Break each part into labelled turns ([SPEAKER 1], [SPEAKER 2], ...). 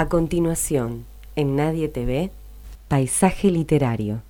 [SPEAKER 1] A continuación, en Nadie TV, Paisaje Literario.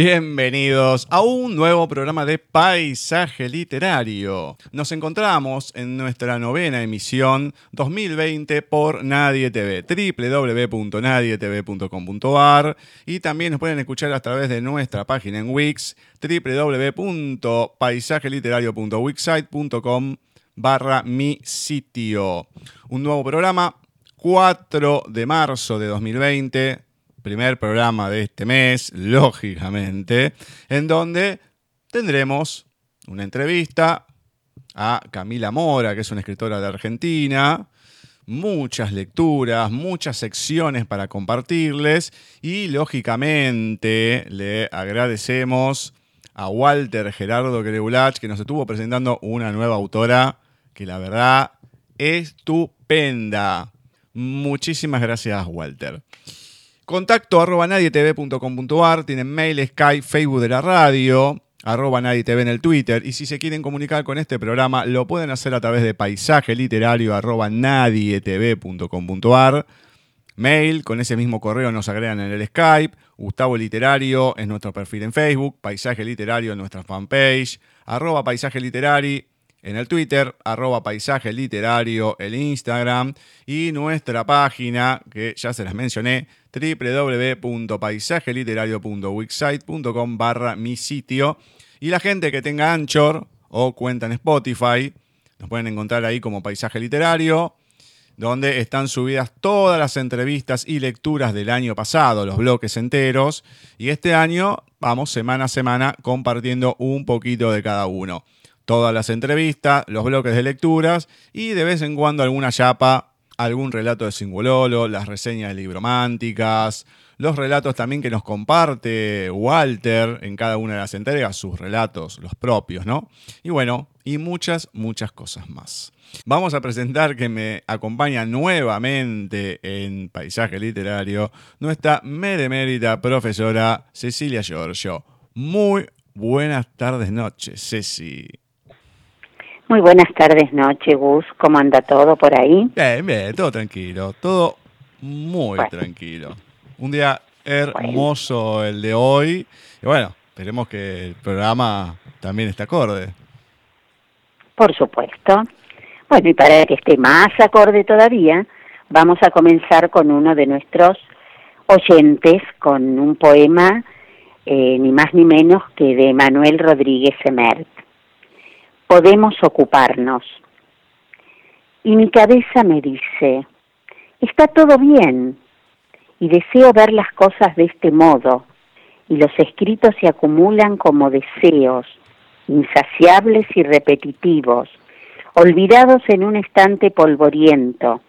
[SPEAKER 2] Bienvenidos a un nuevo programa de Paisaje Literario. Nos encontramos en nuestra novena emisión 2020 por Nadie TV, www.nadietv.com.ar y también nos pueden escuchar a través de nuestra página en Wix, www.paisajeliterario.wixsite.com barra mi sitio. Un nuevo programa, 4 de marzo de 2020 primer programa de este mes, lógicamente, en donde tendremos una entrevista a Camila Mora, que es una escritora de Argentina, muchas lecturas, muchas secciones para compartirles y lógicamente le agradecemos a Walter Gerardo Greulach que nos estuvo presentando una nueva autora que la verdad estupenda. Muchísimas gracias Walter. Contacto arroba nadietv.com.ar, tienen mail, Skype, Facebook de la radio, arroba nadietv en el Twitter. Y si se quieren comunicar con este programa, lo pueden hacer a través de paisaje literario arroba nadietv.com.ar. Mail, con ese mismo correo nos agregan en el Skype. Gustavo Literario es nuestro perfil en Facebook. Paisaje Literario en nuestra fanpage. Arroba Paisaje en el Twitter, arroba paisaje literario, el Instagram y nuestra página, que ya se las mencioné, www.paisajeliterario.wixsite.com barra mi sitio. Y la gente que tenga Anchor o cuenta en Spotify, nos pueden encontrar ahí como Paisaje Literario, donde están subidas todas las entrevistas y lecturas del año pasado, los bloques enteros. Y este año vamos semana a semana compartiendo un poquito de cada uno todas las entrevistas, los bloques de lecturas y de vez en cuando alguna chapa algún relato de Singololo, las reseñas de librománticas, los relatos también que nos comparte Walter en cada una de las entregas, sus relatos, los propios, ¿no? Y bueno, y muchas, muchas cosas más. Vamos a presentar que me acompaña nuevamente en Paisaje Literario nuestra meremérita profesora Cecilia Giorgio. Muy buenas tardes, noches, Ceci.
[SPEAKER 3] Muy buenas tardes, noche, Gus. ¿Cómo anda todo por ahí?
[SPEAKER 2] Bien, bien, todo tranquilo, todo muy tranquilo. Un día hermoso el de hoy. Y bueno, esperemos que el programa también esté acorde.
[SPEAKER 3] Por supuesto. Bueno, y para que esté más acorde todavía, vamos a comenzar con uno de nuestros oyentes, con un poema eh, ni más ni menos que de Manuel Rodríguez Emert. Podemos ocuparnos. Y mi cabeza me dice, está todo bien, y deseo ver las cosas de este modo, y los escritos se acumulan como deseos, insaciables y repetitivos, olvidados en un estante polvoriento.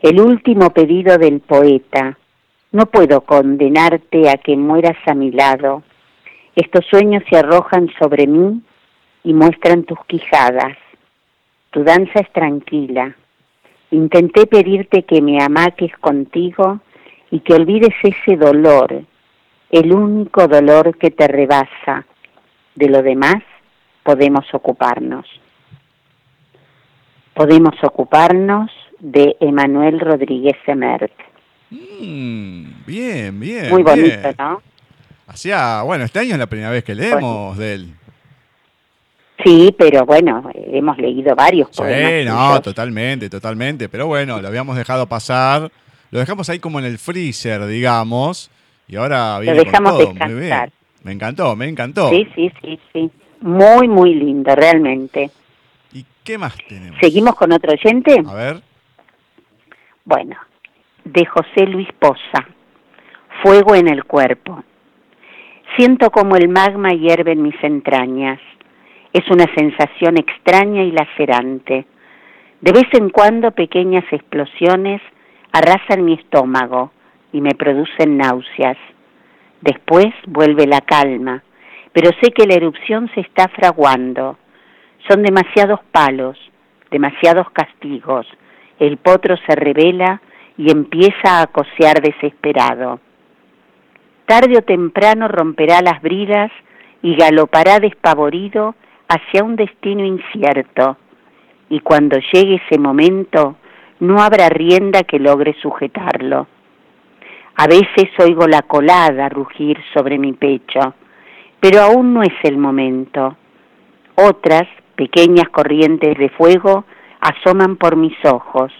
[SPEAKER 3] El último pedido del poeta, no puedo condenarte a que mueras a mi lado. Estos sueños se arrojan sobre mí y muestran tus quijadas. Tu danza es tranquila. Intenté pedirte que me amaques contigo y que olvides ese dolor, el único dolor que te rebasa. De lo demás podemos ocuparnos. Podemos ocuparnos de Emanuel Rodríguez Emert.
[SPEAKER 2] Mm, bien, bien.
[SPEAKER 3] Muy bonito, ¿no?
[SPEAKER 2] Hacía, bueno, este año es la primera vez que leemos de él.
[SPEAKER 3] Sí, pero bueno, hemos leído varios poemas.
[SPEAKER 2] Sí, no, totalmente, totalmente. Pero bueno, lo habíamos dejado pasar lo dejamos ahí como en el freezer, digamos, y ahora viene
[SPEAKER 3] lo dejamos
[SPEAKER 2] con todo.
[SPEAKER 3] Descansar.
[SPEAKER 2] Muy bien. Me encantó, me encantó.
[SPEAKER 3] Sí, sí, sí, sí. Muy, muy lindo, realmente.
[SPEAKER 2] ¿Y qué más tenemos?
[SPEAKER 3] ¿Seguimos con otro oyente?
[SPEAKER 2] A ver.
[SPEAKER 3] Bueno, de José Luis Poza. Fuego en el cuerpo. Siento como el magma hierve en mis entrañas. Es una sensación extraña y lacerante. De vez en cuando pequeñas explosiones arrasan mi estómago y me producen náuseas. Después vuelve la calma, pero sé que la erupción se está fraguando. Son demasiados palos, demasiados castigos. El potro se revela y empieza a cosear desesperado. Tarde o temprano romperá las bridas y galopará despavorido hacia un destino incierto. Y cuando llegue ese momento, no habrá rienda que logre sujetarlo. A veces oigo la colada rugir sobre mi pecho, pero aún no es el momento. Otras, pequeñas corrientes de fuego, asoman por mis ojos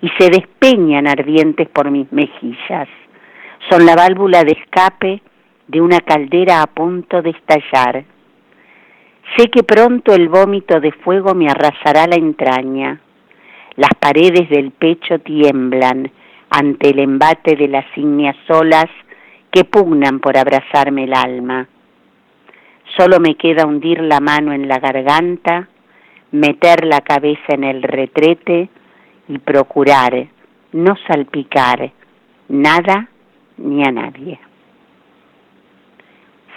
[SPEAKER 3] y se despeñan ardientes por mis mejillas. Son la válvula de escape de una caldera a punto de estallar. Sé que pronto el vómito de fuego me arrasará la entraña las paredes del pecho tiemblan ante el embate de las ígneas olas que pugnan por abrazarme el alma. Solo me queda hundir la mano en la garganta, meter la cabeza en el retrete y procurar no salpicar nada ni a nadie.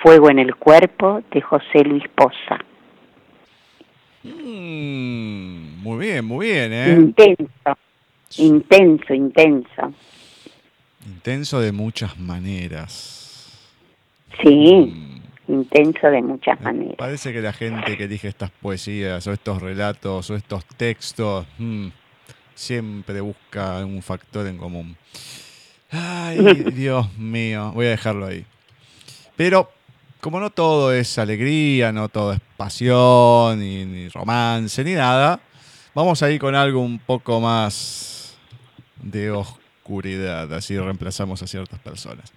[SPEAKER 3] Fuego en el cuerpo de José Luis Poza.
[SPEAKER 2] Mm, muy bien, muy bien, ¿eh?
[SPEAKER 3] Intenso, intenso, intenso.
[SPEAKER 2] Intenso de muchas maneras.
[SPEAKER 3] Sí, mm. intenso de muchas maneras.
[SPEAKER 2] Parece que la gente que elige estas poesías o estos relatos o estos textos mm, siempre busca un factor en común. Ay, Dios mío, voy a dejarlo ahí. Pero como no todo es alegría, no todo es pasión, ni, romance, ni nada, vamos a ir con algo un poco más de oscuridad, así reemplazamos a ciertas personas.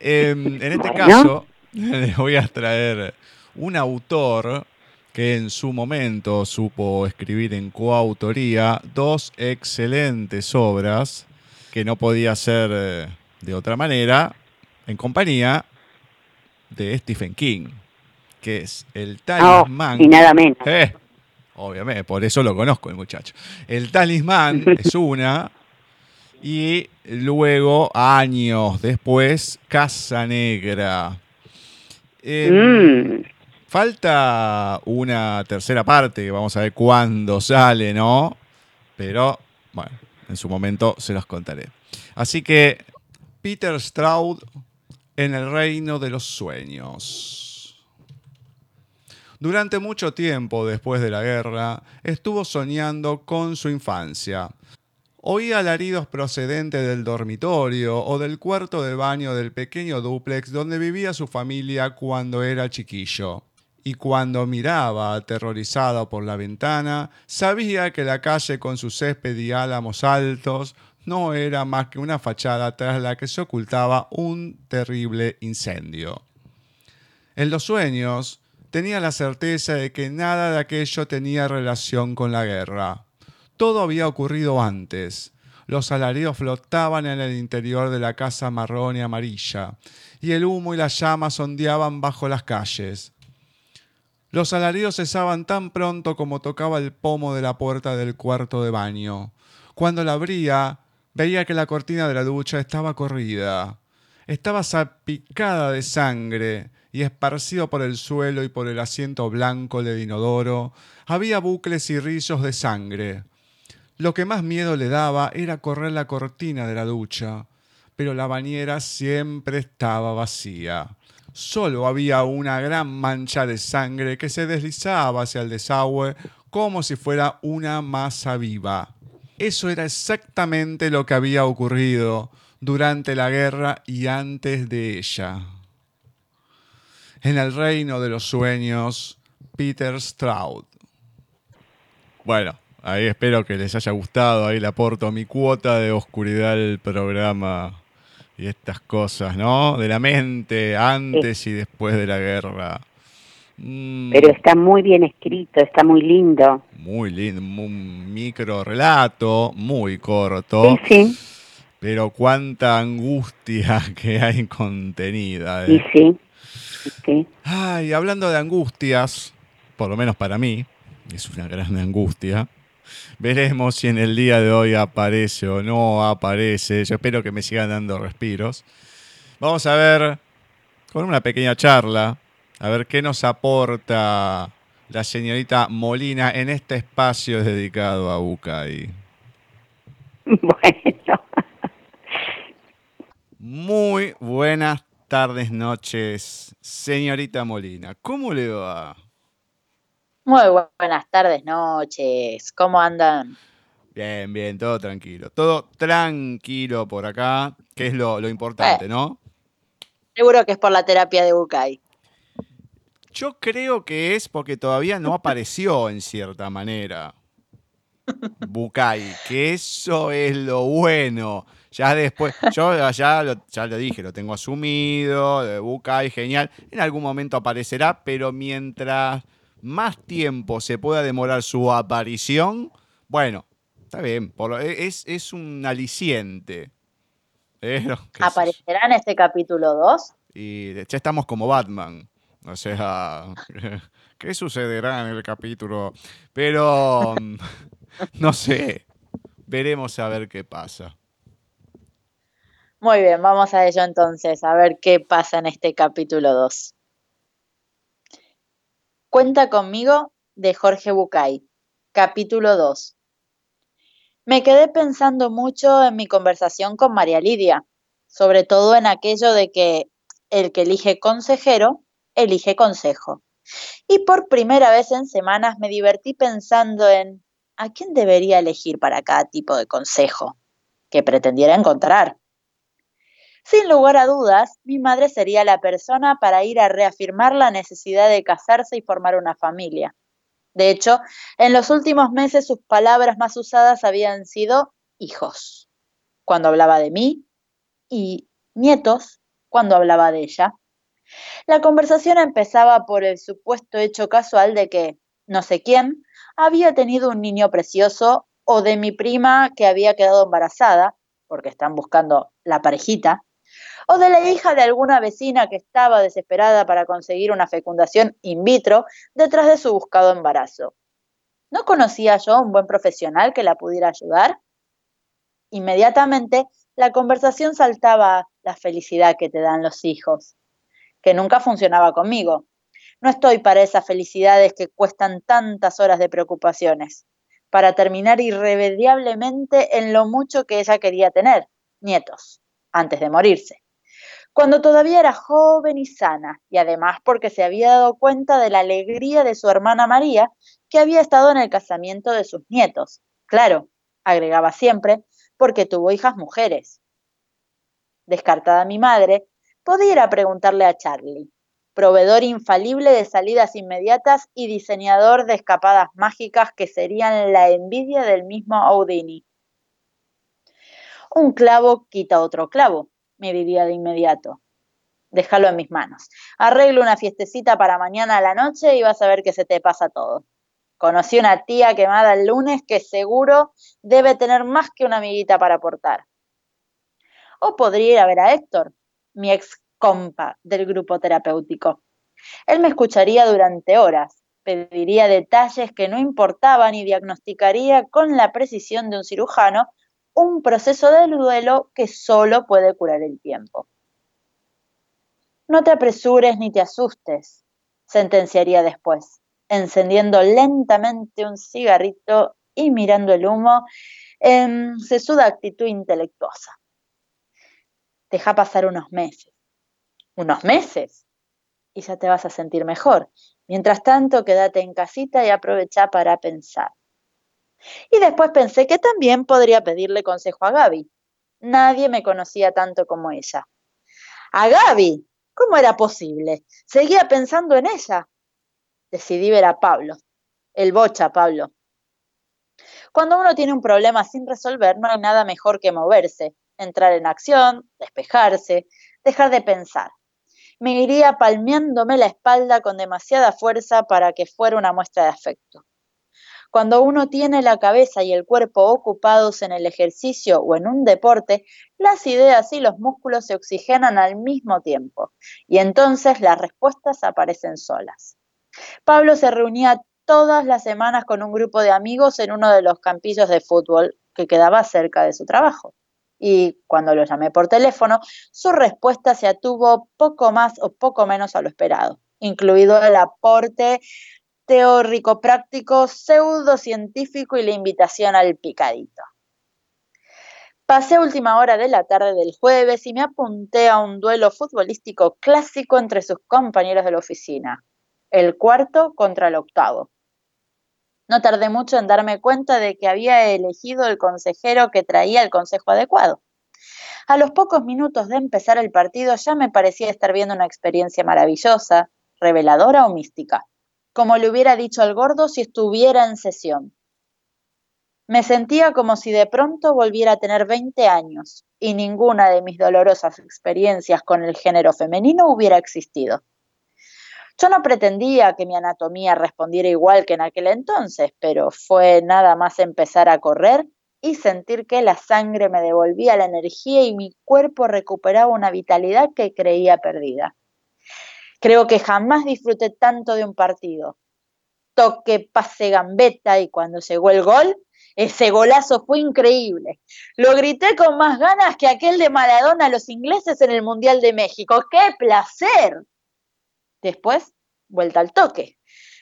[SPEAKER 2] Em, en este caso, les voy a traer un autor que en su momento supo escribir en coautoría dos excelentes obras que no podía ser eh, de otra manera en compañía de Stephen King, que es el talismán.
[SPEAKER 3] y nada menos.
[SPEAKER 2] Eh, obviamente, por eso lo conozco el muchacho. El talismán es una, Y luego, años después, Casa Negra. Em,
[SPEAKER 3] Mm.
[SPEAKER 2] Falta una tercera parte, que vamos a ver cuándo sale, ¿no? Pero, bueno, en su momento se los contaré. Así que, Peter Stroud en el reino de los sueños. Durante mucho tiempo después de la guerra, estuvo soñando con su infancia. Oía alaridos procedentes del dormitorio o del cuarto de baño del pequeño dúplex donde vivía su familia cuando era chiquillo. Y cuando miraba aterrorizado por la ventana, sabía que la calle con su césped y álamos altos no era más que una fachada tras la que se ocultaba un terrible incendio. En los sueños, tenía la certeza de que nada de aquello tenía relación con la guerra. Todo había ocurrido antes. Los alaridos flotaban en el interior de la casa marrón y amarilla, y el humo y las llamas ondeaban bajo las calles. Los alaridos cesaban tan pronto como tocaba el pomo de la puerta del cuarto de baño. Cuando la abría, veía que la cortina de la ducha estaba corrida. Estaba salpicada de sangre y esparcido por el suelo y por el asiento blanco del inodoro, había bucles y rizos de sangre. Lo que más miedo le daba era correr la cortina de la ducha, pero la bañera siempre estaba vacía. Solo había una gran mancha de sangre que se deslizaba hacia el desagüe como si fuera una masa viva. Eso era exactamente lo que había ocurrido durante la guerra y antes de ella. En el reino de los sueños, Peter Stroud. Bueno, ahí espero que les haya gustado. Ahí le aporto mi cuota de oscuridad al programa y estas cosas, ¿no? De la mente antes y después de la guerra. Mm,
[SPEAKER 3] Pero está muy bien escrito, está muy lindo.
[SPEAKER 2] muy lindo, un micro relato, muy corto,
[SPEAKER 3] Sí, sí,
[SPEAKER 2] pero cuánta angustia que hay contenida.
[SPEAKER 3] y
[SPEAKER 2] ¿eh?
[SPEAKER 3] sí, y sí.
[SPEAKER 2] Ay, hablando de angustias, por lo menos para mí, es una gran angustia. Veremos si en el día de hoy aparece o no aparece. Yo espero que me sigan dando respiros. Vamos a ver con una pequeña charla, a ver qué nos aporta la señorita Molina en este espacio dedicado a Bucay.
[SPEAKER 3] Bueno,
[SPEAKER 2] Muy buenas tardes, noches, señorita Molina. ¿Cómo le va?
[SPEAKER 4] Muy bu- buenas tardes, noches. ¿Cómo andan?
[SPEAKER 2] Bien, bien, todo tranquilo. Todo tranquilo por acá, que es lo, lo importante, ¿no?
[SPEAKER 4] Seguro que es por la terapia de Bucay.
[SPEAKER 2] Yo creo que es porque todavía no apareció en cierta manera. Bucay, que eso es lo bueno. Ya después, yo ya lo, ya lo dije, lo tengo asumido, de Bucay, genial. En algún momento aparecerá, pero mientras más tiempo se pueda demorar su aparición, bueno, está bien, por lo- es, es un aliciente. Pero.
[SPEAKER 4] ¿Aparecerá en este capítulo 2?
[SPEAKER 2] Y ya estamos como Batman. O sea, ¿qué sucederá en el capítulo? Pero, mm, no sé. Veremos a ver qué pasa.
[SPEAKER 4] Muy bien, vamos a ello entonces, a ver qué pasa en este capítulo 2. Cuenta conmigo de Jorge Bucay, capítulo 2. Me quedé pensando mucho en mi conversación con María Lidia, sobre todo en aquello de que el que elige consejero, elige consejo. Y por primera vez en semanas me divertí pensando en a quién debería elegir para cada tipo de consejo que pretendiera encontrar. Sin lugar a dudas, mi madre sería la persona para ir a reafirmar la necesidad de casarse y formar una familia. De hecho, en los últimos meses sus palabras más usadas habían sido hijos, cuando hablaba de mí, y nietos, cuando hablaba de ella. La conversación empezaba por el supuesto hecho casual de que no sé quién había tenido un niño precioso o de mi prima que había quedado embarazada, porque están buscando la parejita, o de la hija de alguna vecina que estaba desesperada para conseguir una fecundación in vitro detrás de su buscado embarazo. ¿No conocía yo un buen profesional que la pudiera ayudar? Inmediatamente la conversación saltaba a la felicidad que te dan los hijos, que nunca funcionaba conmigo. No estoy para esas felicidades que cuestan tantas horas de preocupaciones, para terminar irremediablemente en lo mucho que ella quería tener, nietos, antes de morirse cuando todavía era joven y sana, y además porque se había dado cuenta de la alegría de su hermana María, que había estado en el casamiento de sus nietos. Claro, agregaba siempre, porque tuvo hijas mujeres. Descartada mi madre, podía ir a preguntarle a Charlie, proveedor infalible de salidas inmediatas y diseñador de escapadas mágicas que serían la envidia del mismo Audini. Un clavo quita otro clavo, me diría de inmediato. Déjalo en mis manos. Arreglo una fiestecita para mañana a la noche y vas a ver que se te pasa todo. Conocí una tía quemada el lunes que seguro debe tener más que una amiguita para aportar. O podría ir a ver a Héctor, mi ex compa del grupo terapéutico. Él me escucharía durante horas, pediría detalles que no importaban y diagnosticaría con la precisión de un cirujano un proceso de duelo que solo puede curar el tiempo. No te apresures ni te asustes, sentenciaría después, encendiendo lentamente un cigarrito y mirando el humo en sesuda actitud intelectuosa. Deja pasar unos meses. ¿Unos meses? Y ya te vas a sentir mejor. Mientras tanto, quédate en casita y aprovecha para pensar. Y después pensé que también podría pedirle consejo a Gaby. Nadie me conocía tanto como ella. ¿A Gaby? ¿Cómo era posible? Seguía pensando en ella. Decidí ver a Pablo. El bocha, Pablo. Cuando uno tiene un problema sin resolver, no hay nada mejor que moverse, entrar en acción, despejarse, dejar de pensar. Me iría palmeándome la espalda con demasiada fuerza para que fuera una muestra de afecto. Cuando uno tiene la cabeza y el cuerpo ocupados en el ejercicio o en un deporte, las ideas y los músculos se oxigenan al mismo tiempo y entonces las respuestas aparecen solas. Pablo se reunía todas las semanas con un grupo de amigos en uno de los campillos de fútbol que quedaba cerca de su trabajo. Y cuando lo llamé por teléfono, su respuesta se atuvo poco más o poco menos a lo esperado, incluido el aporte teórico práctico, pseudocientífico y la invitación al picadito. Pasé última hora de la tarde del jueves y me apunté a un duelo futbolístico clásico entre sus compañeros de la oficina, el cuarto contra el octavo. No tardé mucho en darme cuenta de que había elegido el consejero que traía el consejo adecuado. A los pocos minutos de empezar el partido ya me parecía estar viendo una experiencia maravillosa, reveladora o mística como le hubiera dicho al gordo si estuviera en sesión. Me sentía como si de pronto volviera a tener 20 años y ninguna de mis dolorosas experiencias con el género femenino hubiera existido. Yo no pretendía que mi anatomía respondiera igual que en aquel entonces, pero fue nada más empezar a correr y sentir que la sangre me devolvía la energía y mi cuerpo recuperaba una vitalidad que creía perdida. Creo que jamás disfruté tanto de un partido. Toque, pase, gambeta y cuando llegó el gol, ese golazo fue increíble. Lo grité con más ganas que aquel de Maradona a los ingleses en el Mundial de México. ¡Qué placer! Después, vuelta al toque.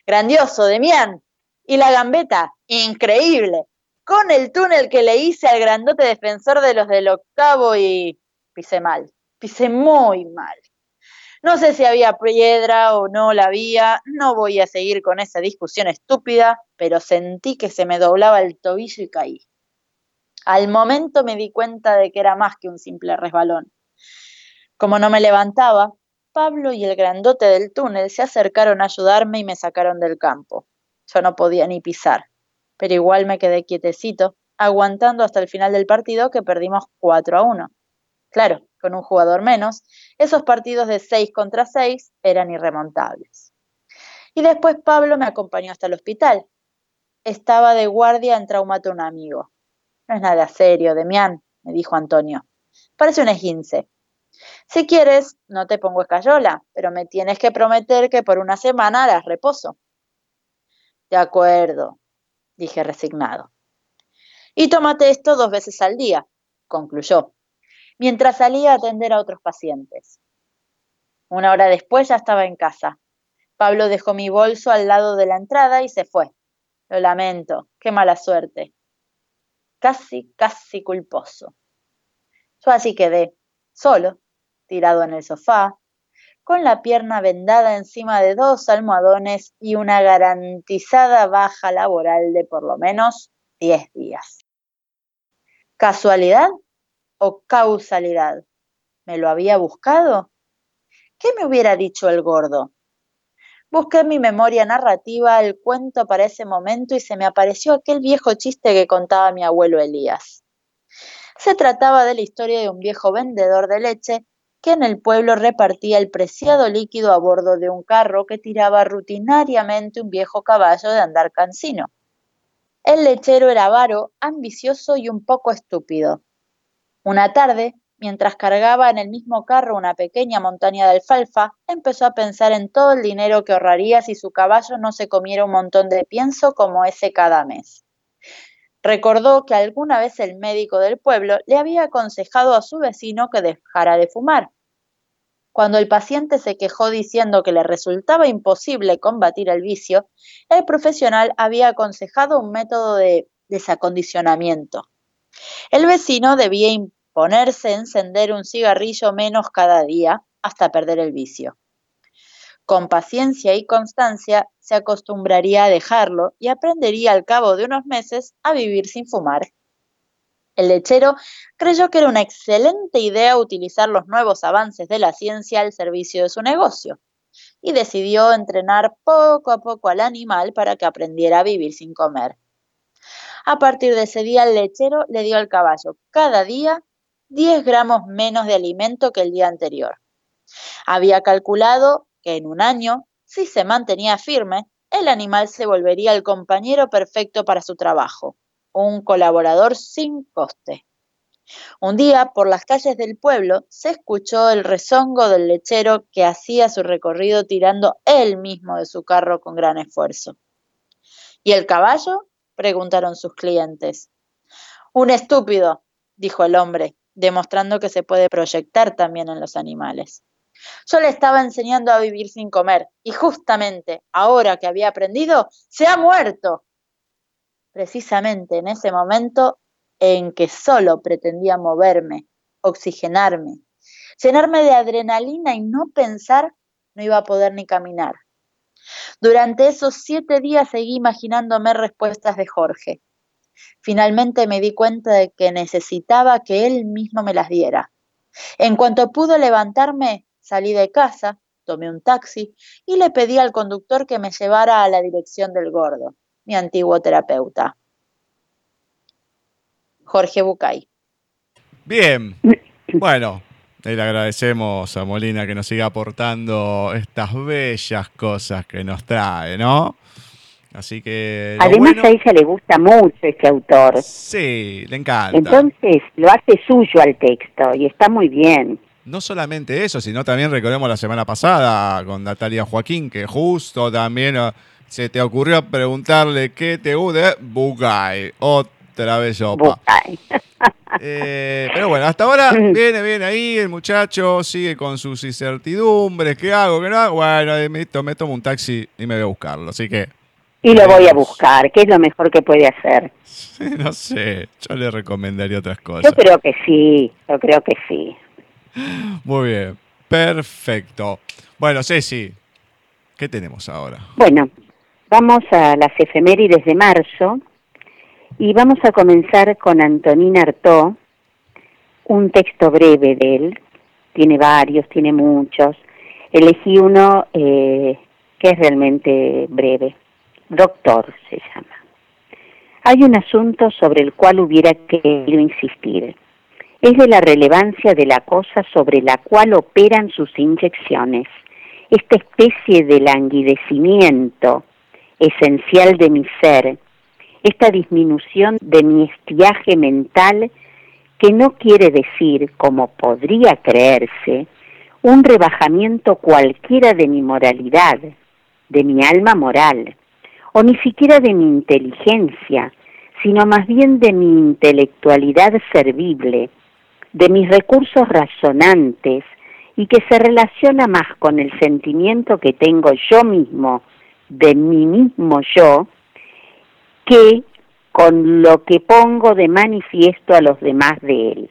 [SPEAKER 4] Grandioso, Demián. Y la gambeta, increíble. Con el túnel que le hice al grandote defensor de los del octavo y pisé mal. Pisé muy mal. No sé si había piedra o no la había, no voy a seguir con esa discusión estúpida, pero sentí que se me doblaba el tobillo y caí. Al momento me di cuenta de que era más que un simple resbalón. Como no me levantaba, Pablo y el grandote del túnel se acercaron a ayudarme y me sacaron del campo. Yo no podía ni pisar, pero igual me quedé quietecito, aguantando hasta el final del partido que perdimos 4 a 1. Claro, con un jugador menos, esos partidos de 6 contra 6 eran irremontables. Y después Pablo me acompañó hasta el hospital. Estaba de guardia en traumata un amigo. No es nada serio, Demián, me dijo Antonio. Parece un esguince. Si quieres, no te pongo escayola, pero me tienes que prometer que por una semana harás reposo. De acuerdo, dije resignado. Y tómate esto dos veces al día, concluyó, mientras salía a atender a otros pacientes. Una hora después ya estaba en casa. Pablo dejó mi bolso al lado de la entrada y se fue. Lo lamento, qué mala suerte. Casi, casi culposo. Yo así quedé, solo, tirado en el sofá, con la pierna vendada encima de dos almohadones y una garantizada baja laboral de por lo menos 10 días. ¿Casualidad o causalidad? ¿Me lo había buscado? ¿Qué me hubiera dicho el gordo? Busqué en mi memoria narrativa el cuento para ese momento y se me apareció aquel viejo chiste que contaba mi abuelo Elías. Se trataba de la historia de un viejo vendedor de leche que en el pueblo repartía el preciado líquido a bordo de un carro que tiraba rutinariamente un viejo caballo de andar cansino. El lechero era avaro, ambicioso y un poco estúpido. Una tarde, mientras cargaba en el mismo carro una pequeña montaña de alfalfa, empezó a pensar en todo el dinero que ahorraría si su caballo no se comiera un montón de pienso como ese cada mes. Recordó que alguna vez el médico del pueblo le había aconsejado a su vecino que dejara de fumar. Cuando el paciente se quejó diciendo que le resultaba imposible combatir el vicio, el profesional había aconsejado un método de desacondicionamiento. El vecino debía imponerse encender un cigarrillo menos cada día hasta perder el vicio. Con paciencia y constancia se acostumbraría a dejarlo y aprendería al cabo de unos meses a vivir sin fumar. El lechero creyó que era una excelente idea utilizar los nuevos avances de la ciencia al servicio de su negocio y decidió entrenar poco a poco al animal para que aprendiera a vivir sin comer. A partir de ese día el lechero le dio al caballo cada día 10 gramos menos de alimento que el día anterior. Había calculado que en un año, si se mantenía firme, el animal se volvería el compañero perfecto para su trabajo, un colaborador sin coste. Un día, por las calles del pueblo, se escuchó el rezongo del lechero que hacía su recorrido tirando él mismo de su carro con gran esfuerzo. ¿Y el caballo? preguntaron sus clientes. Un estúpido, dijo el hombre, demostrando que se puede proyectar también en los animales. Yo le estaba enseñando a vivir sin comer y justamente ahora que había aprendido, se ha muerto. Precisamente en ese momento en que solo pretendía moverme, oxigenarme, llenarme de adrenalina y no pensar, no iba a poder ni caminar. Durante esos siete días seguí imaginándome respuestas de Jorge. Finalmente me di cuenta de que necesitaba que él mismo me las diera. En cuanto pude levantarme, Salí de casa, tomé un taxi y le pedí al conductor que me llevara a la dirección del gordo, mi antiguo terapeuta. Jorge Bucay.
[SPEAKER 2] Bien, bueno, le agradecemos a Molina que nos siga aportando estas bellas cosas que nos trae, ¿no? Así que.
[SPEAKER 3] Además, a ella le gusta mucho este autor.
[SPEAKER 2] Sí, le encanta.
[SPEAKER 3] Entonces, lo hace suyo al texto y está muy bien
[SPEAKER 2] no solamente eso, sino también recordemos la semana pasada con Natalia Joaquín, que justo también uh, se te ocurrió preguntarle qué te gusta Bugay. Otra vez yo. Eh, pero bueno, hasta ahora viene bien ahí, el muchacho sigue con sus incertidumbres, ¿qué hago? ¿Qué no hago? Bueno, me, me tomo un taxi y me voy a buscarlo, así que...
[SPEAKER 3] Y lo voy a buscar, ¿qué es lo mejor que puede hacer?
[SPEAKER 2] no sé, yo le recomendaría otras cosas.
[SPEAKER 3] Yo creo que sí, yo creo que sí.
[SPEAKER 2] Muy bien, perfecto. Bueno, Ceci, ¿qué tenemos ahora?
[SPEAKER 3] Bueno, vamos a las efemérides de marzo y vamos a comenzar con Antonín Artaud, un texto breve de él, tiene varios, tiene muchos. Elegí uno eh, que es realmente breve. Doctor se llama. Hay un asunto sobre el cual hubiera querido insistir es de la relevancia de la cosa sobre la cual operan sus inyecciones. Esta especie de languidecimiento esencial de mi ser, esta disminución de mi estiaje mental que no quiere decir, como podría creerse, un rebajamiento cualquiera de mi moralidad, de mi alma moral, o ni siquiera de mi inteligencia, sino más bien de mi intelectualidad servible, de mis recursos razonantes y que se relaciona más con el sentimiento que tengo yo mismo, de mí mismo yo, que con lo que pongo de manifiesto a los demás de él.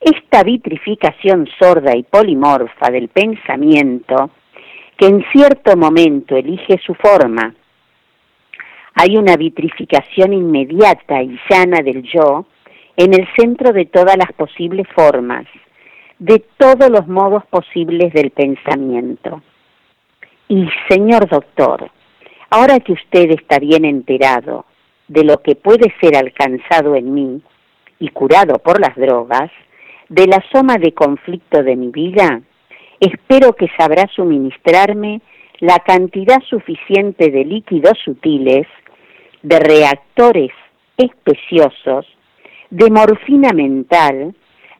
[SPEAKER 3] Esta vitrificación sorda y polimorfa del pensamiento, que en cierto momento elige su forma, hay una vitrificación inmediata y llana del yo en el centro de todas las posibles formas, de todos los modos posibles del pensamiento. Y, señor doctor, ahora que usted está bien enterado de lo que puede ser alcanzado en mí y curado por las drogas, de la soma de conflicto de mi vida, espero que sabrá suministrarme la cantidad suficiente de líquidos sutiles, de reactores especiosos, de morfina mental,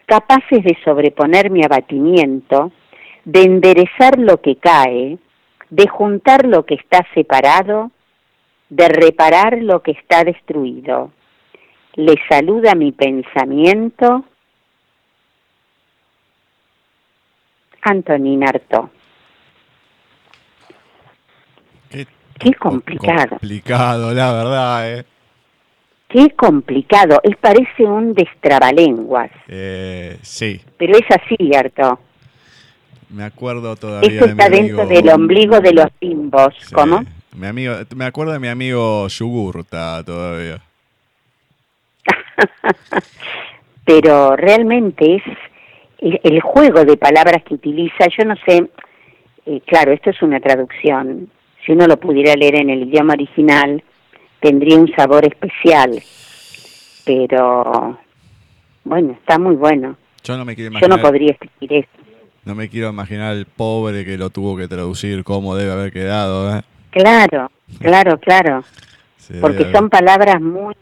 [SPEAKER 3] capaces de sobreponer mi abatimiento, de enderezar lo que cae, de juntar lo que está separado, de reparar lo que está destruido. Le saluda mi pensamiento. Antonín Arto. Qué, complicado.
[SPEAKER 2] Complicado, la verdad, ¿eh?
[SPEAKER 3] Qué complicado. Es parece un destrabalenguas.
[SPEAKER 2] Eh, sí.
[SPEAKER 3] Pero es así, Arto.
[SPEAKER 2] Me acuerdo todavía
[SPEAKER 3] Esto está dentro del ombligo de los timbos. ¿Cómo?
[SPEAKER 2] Mi amigo, me acuerdo de mi amigo Yugurta todavía.
[SPEAKER 3] Pero realmente es el, juego de palabras que utiliza. Yo no sé, eh, claro, esto es una traducción. Si uno lo pudiera leer en el idioma original, tendría un sabor especial. Pero bueno, está muy bueno.
[SPEAKER 2] Yo no me quiero imaginar.
[SPEAKER 3] Yo no podría escribir esto.
[SPEAKER 2] No me quiero imaginar el pobre que lo tuvo que traducir, cómo debe haber quedado. ¿eh?
[SPEAKER 3] Claro, claro, claro. Porque son palabras muy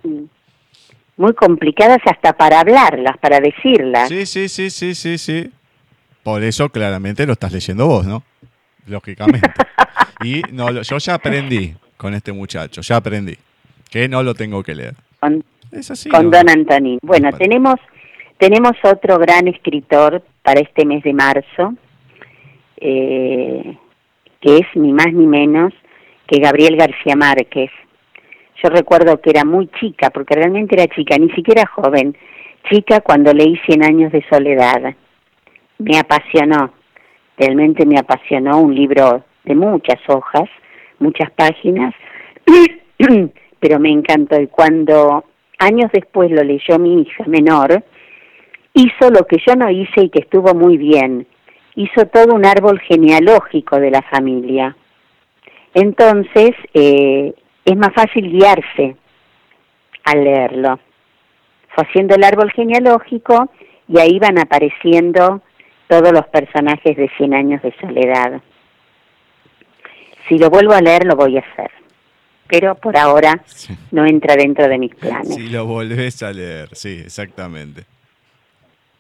[SPEAKER 3] muy complicadas hasta para hablarlas, para decirlas.
[SPEAKER 2] Sí, sí, sí, sí, sí, sí. Por eso claramente lo estás leyendo vos, ¿no? Lógicamente. y no, yo ya aprendí con este muchacho, ya aprendí que no lo tengo que leer.
[SPEAKER 3] Con, es así, con Don Antonín. Bueno, tenemos tenemos otro gran escritor para este mes de marzo, eh, que es ni más ni menos que Gabriel García Márquez. Yo recuerdo que era muy chica, porque realmente era chica, ni siquiera joven, chica cuando leí Cien años de soledad. Me apasionó, realmente me apasionó un libro de muchas hojas, muchas páginas, pero me encantó. Y cuando años después lo leyó mi hija menor, hizo lo que yo no hice y que estuvo muy bien. Hizo todo un árbol genealógico de la familia. Entonces, eh, es más fácil guiarse al leerlo. Fue haciendo el árbol genealógico y ahí van apareciendo todos los personajes de Cien años de soledad. Si lo vuelvo a leer, lo voy a hacer. Pero por ahora no entra dentro de mis planes.
[SPEAKER 2] Si lo volvés a leer, sí, exactamente.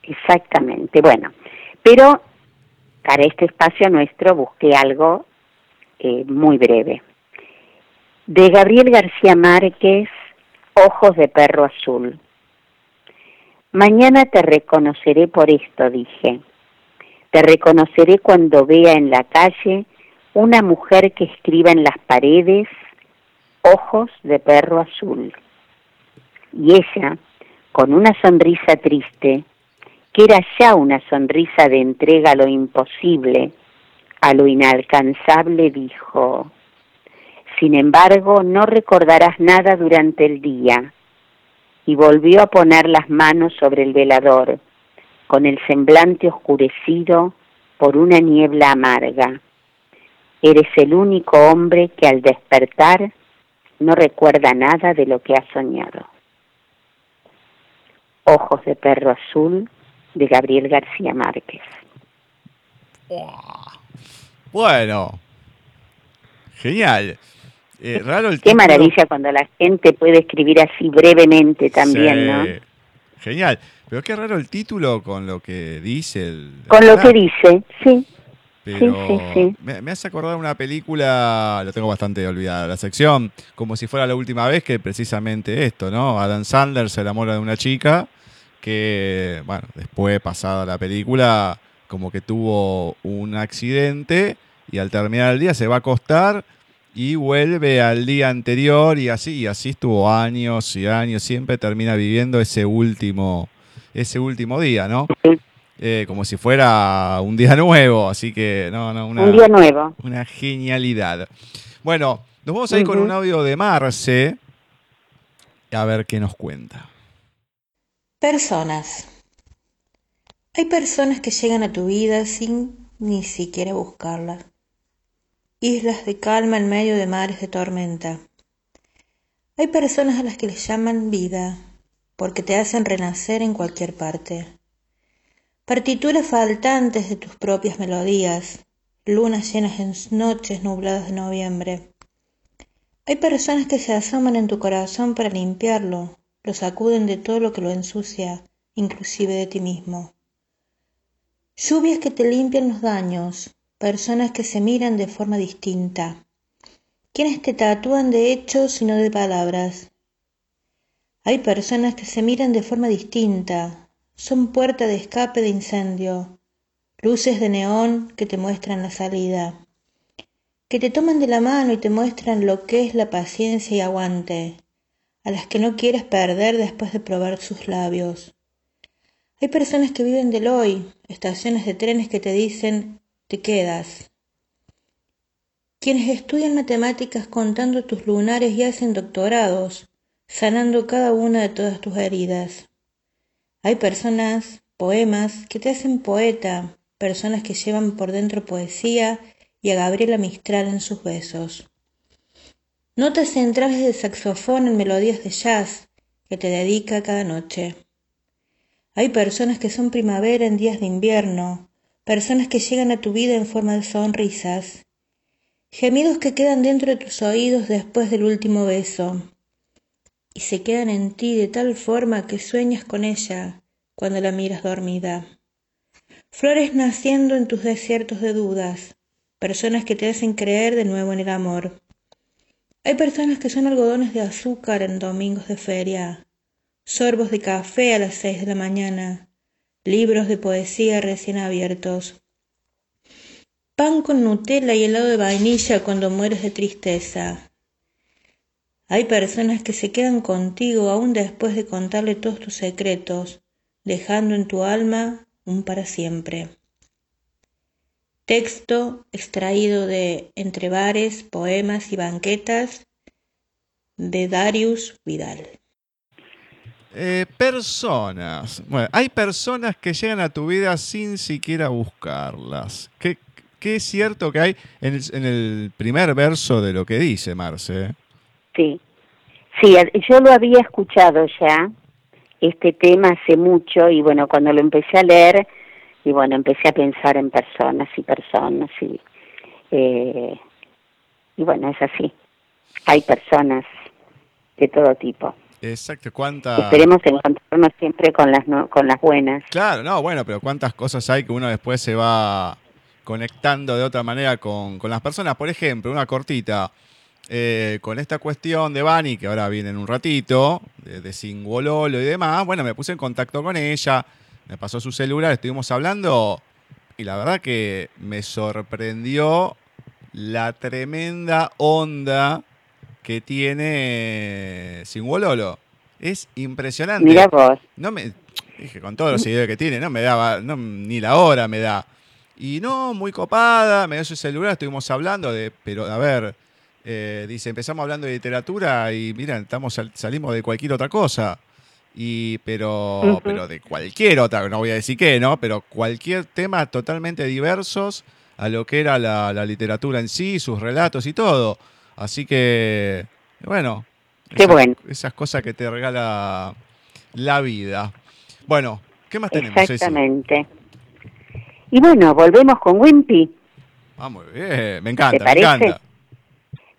[SPEAKER 3] Exactamente, bueno, pero para este espacio nuestro busqué algo eh, muy breve. De Gabriel García Márquez, Ojos de Perro Azul. Mañana te reconoceré por esto, dije. Te reconoceré cuando vea en la calle una mujer que escriba en las paredes Ojos de Perro Azul. Y ella, con una sonrisa triste, que era ya una sonrisa de entrega a lo imposible, a lo inalcanzable, dijo, sin embargo, no recordarás nada durante el día. Y volvió a poner las manos sobre el velador, con el semblante oscurecido por una niebla amarga. Eres el único hombre que al despertar no recuerda nada de lo que ha soñado. Ojos de perro azul de Gabriel García Márquez.
[SPEAKER 2] Bueno, genial. Eh, raro
[SPEAKER 3] Qué maravilla cuando la gente puede escribir así brevemente también, ¿no?
[SPEAKER 2] Genial. Pero qué raro el título con lo que dice. El,
[SPEAKER 3] con lo que dice, sí. Sí, sí, sí.
[SPEAKER 2] Me, me, hace acordar una película, lo tengo bastante olvidada, la sección, como si fuera la última vez que precisamente esto, ¿no? Adam Sandler se enamora de una chica que, bueno, después, pasada la película, como que tuvo un accidente y al terminar el día se va a acostar y vuelve al día anterior y así, y así estuvo años y años, siempre termina viviendo ese último, ese último día, ¿no? Eh, como si fuera un día nuevo, así que no, no, una,
[SPEAKER 3] un día nuevo.
[SPEAKER 2] Una genialidad. Bueno, nos vamos a ir con un audio de Marce, a ver qué nos cuenta.
[SPEAKER 5] Personas. Hay personas que llegan a tu vida sin ni siquiera buscarlas islas de calma en medio de mares de tormenta. Hay personas a las que les llaman vida, porque te hacen renacer en cualquier parte. Partituras faltantes de tus propias melodías, lunas llenas en noches nubladas de noviembre. Hay personas que se asoman en tu corazón para limpiarlo, lo sacuden de todo lo que lo ensucia, inclusive de ti mismo. Lluvias que te limpian los daños, personas que se miran de forma distinta, quienes te tatúan de hechos y no de palabras. Hay personas que se miran de forma distinta, son puerta de escape de incendio, luces de neón que te muestran la salida, que te toman de la mano y te muestran lo que es la paciencia y aguante, a las que no quieres perder después de probar sus labios. Hay personas que viven del hoy, estaciones de trenes que te dicen te quedas. Quienes estudian matemáticas contando tus lunares y hacen doctorados, sanando cada una de todas tus heridas. Hay personas, poemas, que te hacen poeta, personas que llevan por dentro poesía y a Gabriela Mistral en sus besos. Notas centrales de saxofón en melodías de jazz que te dedica cada noche. Hay personas que son primavera en días de invierno, personas que llegan a tu vida en forma de sonrisas, gemidos que quedan dentro de tus oídos después del último beso, y se quedan en ti de tal forma que sueñas con ella cuando la miras dormida. Flores naciendo en tus desiertos de dudas, personas que te hacen creer de nuevo en el amor. Hay personas que son algodones de azúcar en domingos de feria, sorbos de café a las seis de la mañana, libros de poesía recién abiertos. Pan con Nutella y helado de vainilla cuando mueres de tristeza. Hay personas que se quedan contigo aún después de contarle todos tus secretos, dejando en tu alma un para siempre. Texto extraído de Entre bares, poemas y banquetas de Darius Vidal.
[SPEAKER 2] Eh, personas. Bueno, hay personas que llegan a tu vida sin siquiera buscarlas. ¿Qué, es cierto que hay en el, primer verso de lo que dice Marce?
[SPEAKER 3] Sí, sí, yo lo había escuchado ya, este tema hace mucho, y bueno, cuando lo empecé a leer, y bueno, empecé a pensar en personas y personas, y, eh, y bueno, es así. Hay personas de todo tipo.
[SPEAKER 2] Exacto, cuántas...
[SPEAKER 3] Esperemos encontrarnos siempre con las, con las buenas.
[SPEAKER 2] Claro, no, bueno, pero cuántas cosas hay que uno después se va conectando de otra manera con, las personas. Por ejemplo, una cortita, eh, con esta cuestión de Bani, que ahora viene en un ratito, de, de Singololo y demás, bueno, me puse en contacto con ella, me pasó su celular, estuvimos hablando y la verdad que me sorprendió la tremenda onda que tiene Singololo. Es impresionante.
[SPEAKER 3] Mira vos.
[SPEAKER 2] No me, dije, con todos los seguidores que tiene, no me daba, no, ni la hora me da. Y no, muy copada, me dio su celular, estuvimos hablando de, pero a ver, eh, dice, empezamos hablando de literatura y mira, estamos, salimos de cualquier otra cosa. Y, pero, pero de cualquier otra, no voy a decir qué, ¿no? Pero cualquier tema totalmente diversos a lo que era la, la literatura en sí, sus relatos y todo. Así que, bueno.
[SPEAKER 3] Qué esas, bueno.
[SPEAKER 2] Esas cosas que te regala la vida. Bueno, ¿qué más tenemos?
[SPEAKER 3] Exactamente. Y bueno, volvemos con Wimpy.
[SPEAKER 2] Ah, muy bien. Me encanta, me encanta.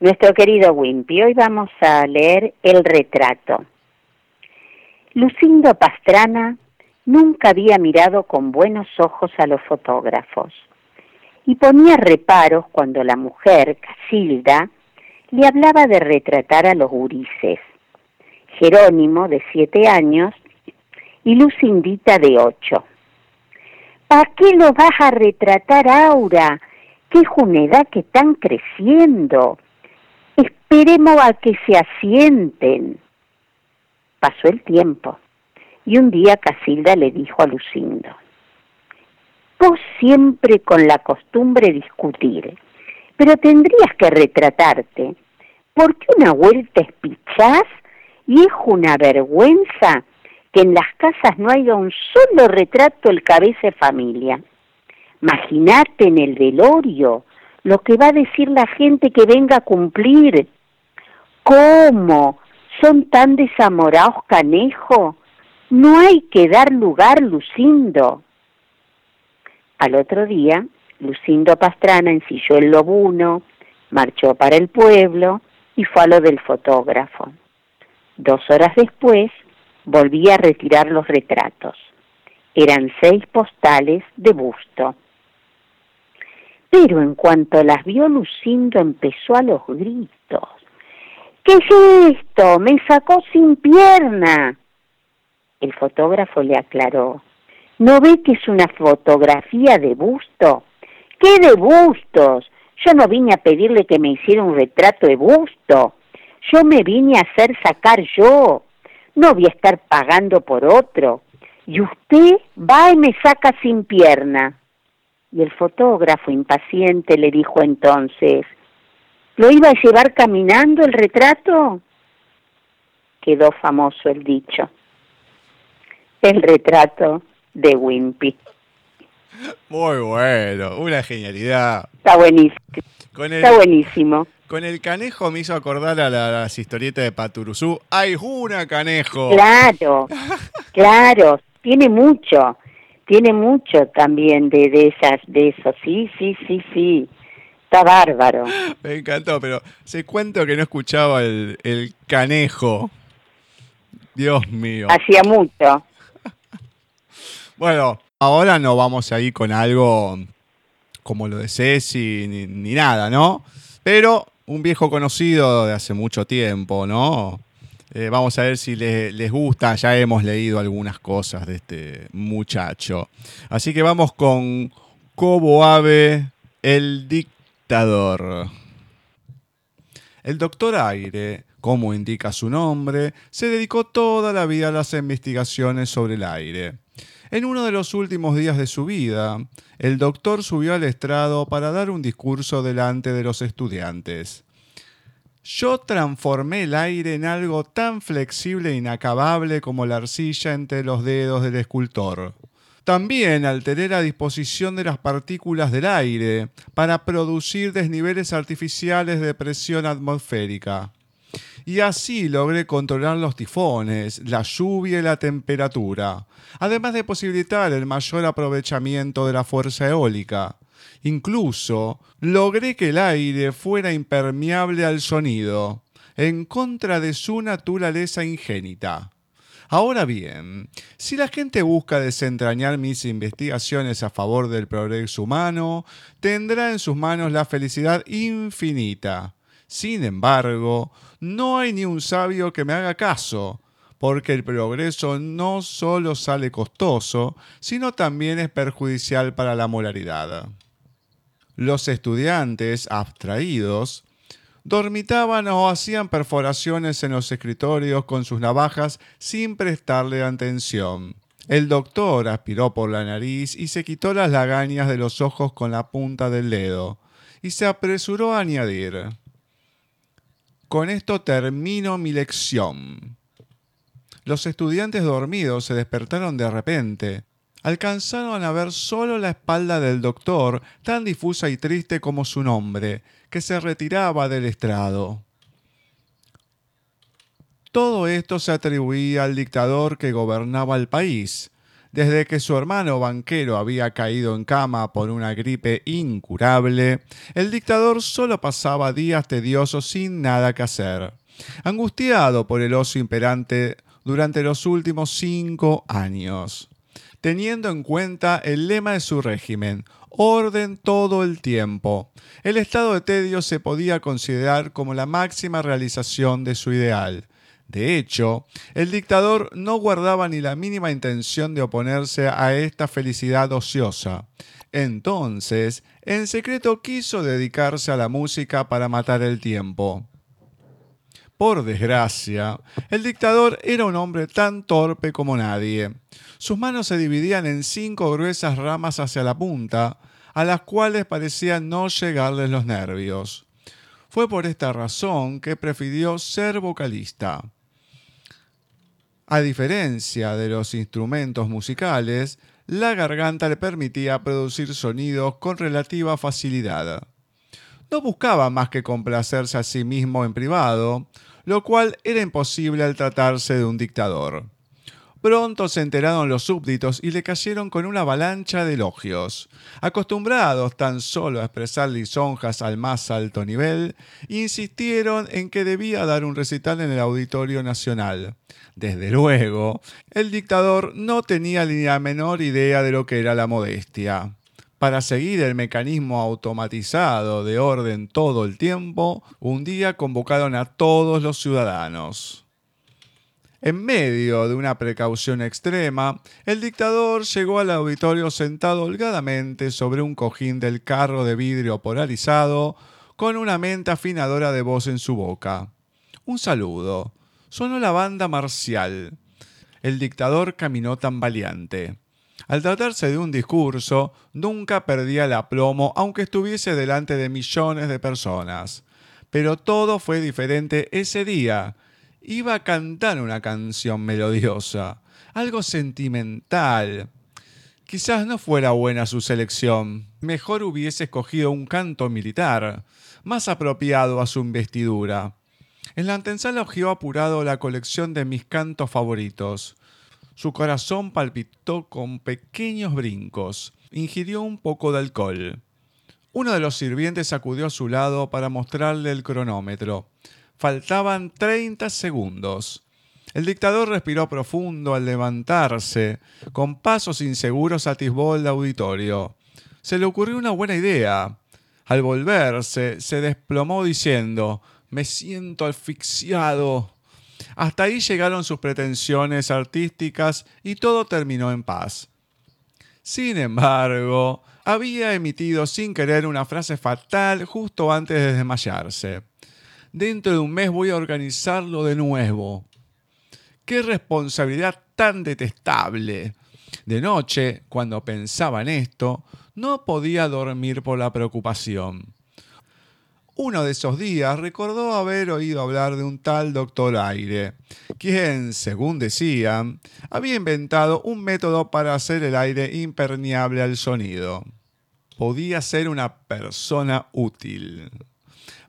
[SPEAKER 3] Nuestro querido Wimpy. Hoy vamos a leer El retrato. Lucindo Pastrana nunca había mirado con buenos ojos a los fotógrafos y ponía reparos cuando la mujer, Casilda, le hablaba de retratar a los gurises. Jerónimo, de siete años, y Lucindita de 8. ¿Para qué lo vas a retratar, Aura? Que es una edad que están creciendo. Esperemos a que se asienten. Pasó el tiempo y un día Casilda le dijo a Lucindo, vos siempre con la costumbre discutir, pero tendrías que retratarte, porque una vuelta espichás y es una vergüenza que en las casas no haya un solo retrato del cabeza de familia. Imagínate en el velorio lo que va a decir la gente que venga a cumplir. ¿Cómo? ¿Son tan desamorados, canejo? No hay que dar lugar, Lucindo. Al otro día, Lucindo Pastrana ensilló el lobuno, marchó para el pueblo y fue a lo del fotógrafo. Dos horas después, volví a retirar los retratos. Eran seis postales de busto. Pero en cuanto las vio Lucindo empezó a los gritos. ¿Qué es esto? Me sacó sin pierna. El fotógrafo le aclaró. ¿No ve que es una fotografía de busto? ¿Qué de bustos? Yo no vine a pedirle que me hiciera un retrato de busto. Yo me vine a hacer sacar yo. No voy a estar pagando por otro. Y usted va y me saca sin pierna. Y el fotógrafo impaciente le dijo entonces, ¿lo iba a llevar caminando el retrato? Quedó famoso el dicho. El retrato de Wimpy.
[SPEAKER 2] Muy bueno, una genialidad.
[SPEAKER 3] Está buenísimo. Está buenísimo.
[SPEAKER 2] Con el canejo me hizo acordar a las historietas de Paturuzú. ¡Hay una canejo!
[SPEAKER 3] Claro, claro, tiene mucho, tiene mucho también de, de esas, de eso, sí, sí, sí, sí. Está bárbaro.
[SPEAKER 2] Me encantó, pero se cuento que no escuchaba el, el canejo. Dios mío.
[SPEAKER 3] Hacía mucho.
[SPEAKER 2] bueno, ahora no vamos a ir con algo como lo de Ceci ni, ni nada, ¿no? Pero un viejo conocido de hace mucho tiempo, ¿no? Eh, vamos a ver si les gusta. Ya hemos leído algunas cosas de este muchacho. Así que vamos con Cobo Ave, el dictador. El doctor Aire, como indica su nombre, se dedicó toda la vida a las investigaciones sobre el aire. En uno de los últimos días de su vida, el doctor subió al estrado para dar un discurso delante de los estudiantes. Yo transformé el aire en algo tan flexible e inacabable como la arcilla entre los dedos del escultor. También alteré la disposición de las partículas del aire para producir desniveles artificiales de presión atmosférica. Y así logré controlar los tifones, la lluvia y la temperatura, además de posibilitar el mayor aprovechamiento de la fuerza eólica. Incluso logré que el aire fuera impermeable al sonido, en contra de su naturaleza ingénita. Ahora bien, si la gente busca desentrañar mis investigaciones a favor del progreso humano, tendrá en sus manos la felicidad infinita. Sin embargo, no hay ni un sabio que me haga caso, porque el progreso no solo sale costoso, sino también es perjudicial para la moralidad. Los estudiantes abstraídos dormitaban o hacían perforaciones en los escritorios con sus navajas sin prestarle atención. El doctor aspiró por la nariz y se quitó las lagañas de los ojos con la punta del dedo, y se apresuró a añadir Con esto termino mi lección. Los estudiantes dormidos se despertaron de repente. Alcanzaron a ver solo la espalda del doctor, tan difusa y triste como su nombre, que se retiraba del estrado. Todo esto se atribuía al dictador que gobernaba el país. Desde que su hermano banquero había caído en cama por una gripe incurable, el dictador solo pasaba días tediosos sin nada que hacer. Angustiado por el oso imperante durante los últimos cinco años, teniendo en cuenta el lema de su régimen, orden todo el tiempo. El estado de tedio se podía considerar como la máxima realización de su ideal. De hecho, el dictador no guardaba ni la mínima intención de oponerse a esta felicidad ociosa. Entonces, en secreto quiso dedicarse a la música para matar el tiempo. Por desgracia, el dictador era un hombre tan torpe como nadie. Sus manos se dividían en cinco gruesas ramas hacia la punta, a las cuales parecían no llegarles los nervios. Fue por esta razón que prefirió ser vocalista. A diferencia de los instrumentos musicales, la garganta le permitía producir sonidos con relativa facilidad. No buscaba más que complacerse a sí mismo en privado, lo cual era imposible al tratarse de un dictador. Pronto se enteraron los súbditos y le cayeron con una avalancha de elogios. Acostumbrados tan solo a expresar lisonjas al más alto nivel, insistieron en que debía dar un recital en el Auditorio Nacional. Desde luego, el dictador no tenía ni la menor idea de lo que era la modestia. Para seguir el mecanismo automatizado de orden todo el tiempo, un día convocaron a todos los ciudadanos. En medio de una precaución extrema, el dictador llegó al auditorio sentado holgadamente sobre un cojín del carro de vidrio polarizado, con una menta afinadora de voz en su boca. Un saludo. Sonó la banda marcial. El dictador caminó tambaleante. Al tratarse de un discurso, nunca perdía el aplomo aunque estuviese delante de millones de personas. Pero todo fue diferente ese día iba a cantar una canción melodiosa, algo sentimental. Quizás no fuera buena su selección. Mejor hubiese escogido un canto militar, más apropiado a su investidura. En la antesala hojeó apurado la colección de mis cantos favoritos. Su corazón palpitó con pequeños brincos. Ingirió un poco de alcohol. Uno de los sirvientes acudió a su lado para mostrarle el cronómetro. Faltaban 30 segundos. El dictador respiró profundo al levantarse. Con pasos inseguros atisbó el auditorio. Se le ocurrió una buena idea. Al volverse, se desplomó diciendo, me siento asfixiado. Hasta ahí llegaron sus pretensiones artísticas y todo terminó en paz. Sin embargo, había emitido sin querer una frase fatal justo antes de desmayarse dentro de un mes voy a organizarlo de nuevo. Qué responsabilidad tan detestable. De noche, cuando pensaba en esto, no podía dormir por la preocupación. Uno de esos días recordó haber oído hablar de un tal doctor Aire, quien, según decían, había inventado un método para hacer el aire impermeable al sonido. Podía ser una persona útil.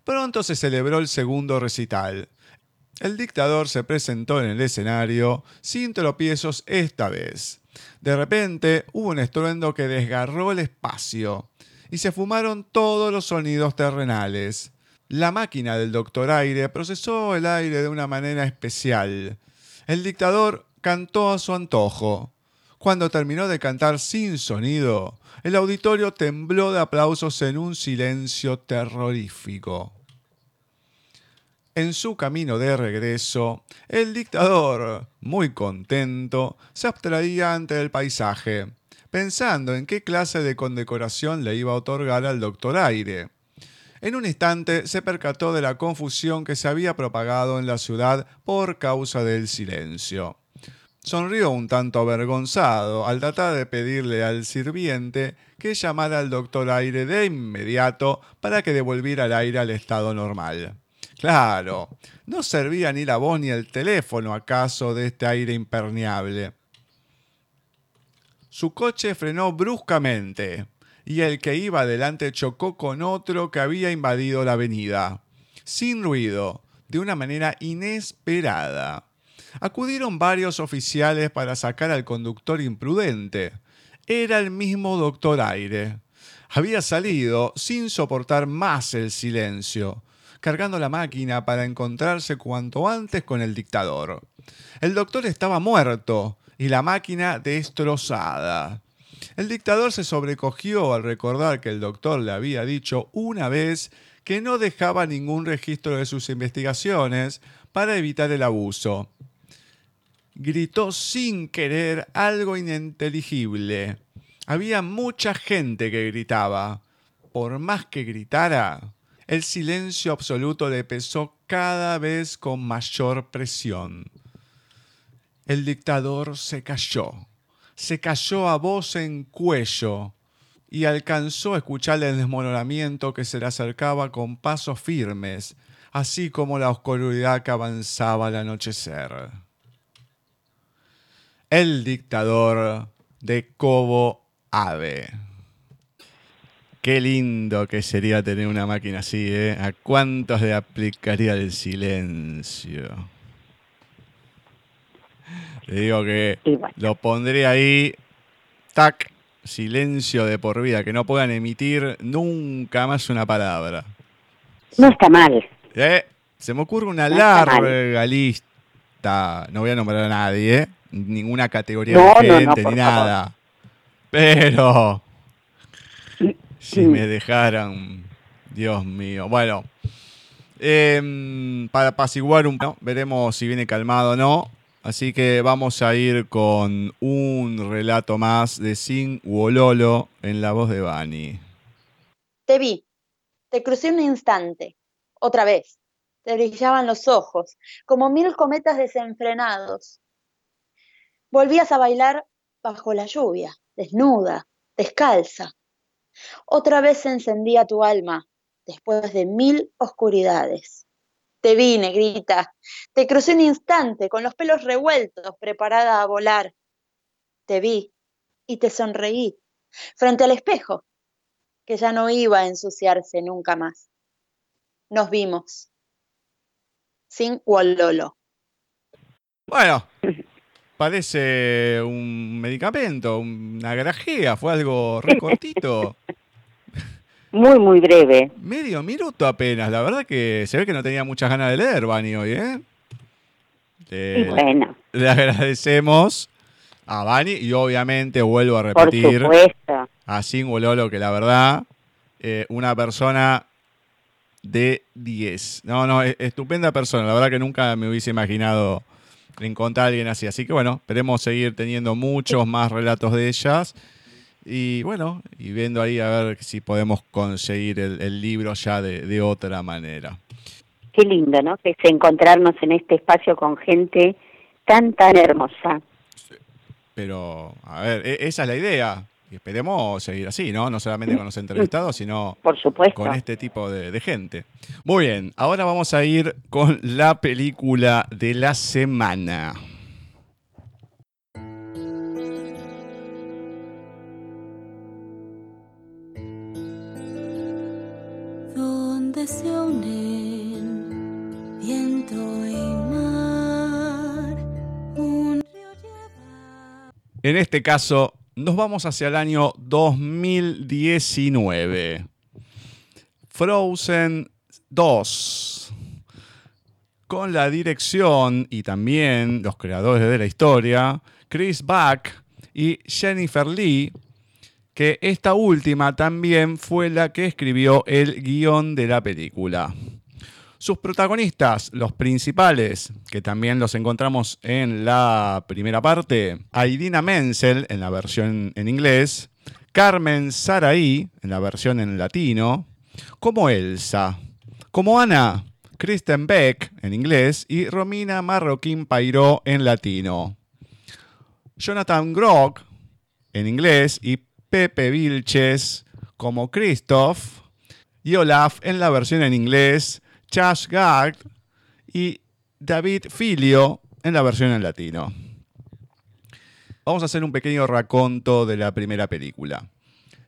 [SPEAKER 2] Pronto se celebró el segundo recital. El dictador se presentó en el escenario sin tropiezos esta vez. De repente hubo un estruendo que desgarró el espacio y se fumaron todos los sonidos terrenales. La máquina del doctor Aire procesó el aire de una manera especial. El dictador cantó a su antojo. Cuando terminó de cantar sin sonido, el auditorio tembló de aplausos en un silencio terrorífico. En su camino de regreso, el dictador, muy contento, se abstraía ante el paisaje, pensando en qué clase de condecoración le iba a otorgar al doctor Aire. En un instante se percató de la confusión que se había propagado en la ciudad por causa del silencio. Sonrió un tanto avergonzado al tratar de pedirle al sirviente que llamara al doctor Aire de inmediato para que devolviera el aire al estado normal. Claro, no servía ni la voz ni el teléfono acaso de este aire impermeable. Su coche frenó bruscamente y el que iba adelante chocó con otro que había invadido la avenida, sin ruido, de una manera inesperada acudieron varios oficiales para sacar al conductor imprudente. Era el mismo doctor Aire. Había salido sin soportar más el silencio, cargando la máquina para encontrarse cuanto antes con el dictador. El doctor estaba muerto y la máquina destrozada. El dictador se sobrecogió al recordar que el doctor le había dicho una vez que no dejaba ningún registro de sus investigaciones para evitar el abuso. Gritó sin querer algo ininteligible. Había mucha gente que gritaba. Por más que gritara, el silencio absoluto le pesó cada vez con mayor presión. El dictador se cayó, se cayó a voz en cuello y alcanzó a escuchar el desmoronamiento que se le acercaba con pasos firmes, así como la oscuridad que avanzaba al anochecer. El dictador de Cobo Ave. Qué lindo que sería tener una máquina así, ¿eh? ¿A cuántos le aplicaría el silencio? Te digo que lo pondré ahí, tac, silencio de por vida, que no puedan emitir nunca más una palabra.
[SPEAKER 3] No está mal.
[SPEAKER 2] ¿Eh? Se me ocurre una larga lista, no voy a nombrar a nadie, ¿eh? ninguna categoría de gente ni nada. Pero si me dejaran, Dios mío. Bueno, em, para apaciguar un poco, veremos si viene calmado o no. Así que vamos a ir con un relato más de Sin Wololo en la voz de Bani.
[SPEAKER 4] Te vi, te crucé un instante, otra vez. Te brillaban los ojos, como mil cometas desenfrenados. Volvías a bailar bajo la lluvia, desnuda, descalza. Otra vez se encendía tu alma, después de mil oscuridades. Te vi, negrita. Te crucé un instante con los pelos revueltos, preparada a volar. Te vi y te sonreí frente al espejo, que ya no iba a ensuciarse nunca más. Nos vimos. Sin Wallolo.
[SPEAKER 2] Bueno, parece un medicamento, una grajea, fue algo recortito.
[SPEAKER 3] Muy, muy breve.
[SPEAKER 2] Medio minuto apenas. La verdad que se ve que no tenía muchas ganas de leer, Bani, hoy, ¿eh?
[SPEAKER 3] y bueno.
[SPEAKER 2] Le agradecemos a Bani y obviamente vuelvo a repetir a Singololo que la verdad, eh, una persona de 10. No, no, estupenda persona. La verdad que nunca me hubiese imaginado encontrar a alguien así. Así que bueno, esperemos seguir teniendo muchos más relatos de ellas y bueno, y viendo ahí a ver si podemos conseguir el, libro ya de, otra manera.
[SPEAKER 3] Qué lindo, ¿no? Que es encontrarnos en este espacio con gente tan, tan hermosa.
[SPEAKER 2] Pero, a ver, e, esa es la idea. Y esperemos seguir así, ¿no? No solamente con los entrevistados, sino
[SPEAKER 3] Por supuesto.
[SPEAKER 2] con este tipo de, de gente. Muy bien, ahora vamos a ir con la película de la semana. En este caso, nos vamos hacia el año 2019. Frozen 2. Con la dirección y también los creadores de la historia, Chris Buck y Jennifer Lee, que esta última también fue la que escribió el guion de la película. Sus protagonistas, los principales, que también los encontramos en la primera parte, Aidina Menzel en la versión en inglés, Carmen Saraí en la versión en latino, como Elsa, como Ana, Kristen Beck en inglés y Romina Marroquín Pairó en latino. Jonathan Grock en inglés y Pepe Vilches como Christoph y Olaf en la versión en inglés, Chash Gard y David Filio en la versión en latino. Vamos a hacer un pequeño raconto de la primera película.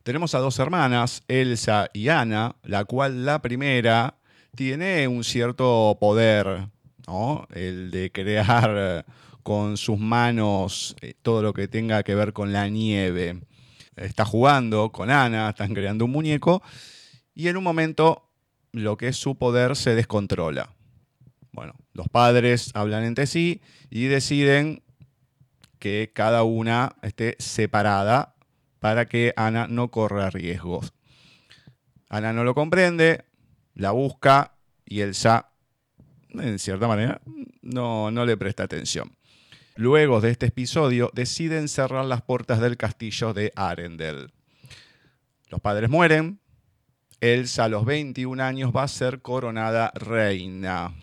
[SPEAKER 2] Tenemos a dos hermanas, Elsa y Ana, la cual la primera tiene un cierto poder, ¿no? el de crear con sus manos eh, todo lo que tenga que ver con la nieve está jugando con Ana, están creando un muñeco, y en un momento lo que es su poder se descontrola. Bueno, los padres hablan entre sí y deciden que cada una esté separada para que Ana no corra riesgos. Ana no lo comprende, la busca y Elsa, en cierta manera, no, no le presta atención. Luego de este episodio, deciden cerrar las puertas del castillo de Arendel. Los padres mueren. Elsa a los 21 años va a ser coronada reina.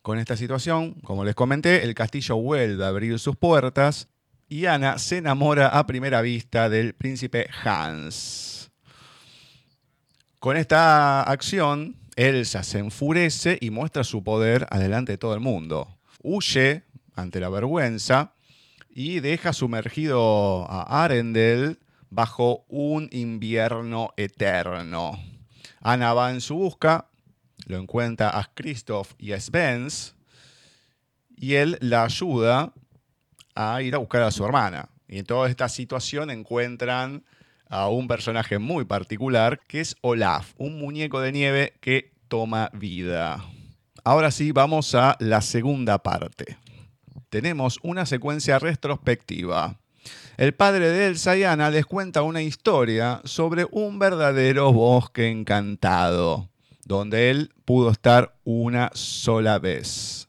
[SPEAKER 2] Con esta situación, como les comenté, el castillo vuelve a abrir sus puertas y Ana se enamora a primera vista del príncipe Hans. Con esta acción, Elsa se enfurece y muestra su poder adelante de todo el mundo. Huye ante la vergüenza y deja sumergido a Arendel bajo un invierno eterno. Ana va en su busca, lo encuentra a Christoph y a Spence, y él la ayuda a ir a buscar a su hermana. Y en toda esta situación encuentran a un personaje muy particular que es Olaf, un muñeco de nieve que toma vida. Ahora sí, vamos a la segunda parte tenemos una secuencia retrospectiva. El padre de Elsa y Ana les cuenta una historia sobre un verdadero bosque encantado, donde él pudo estar una sola vez.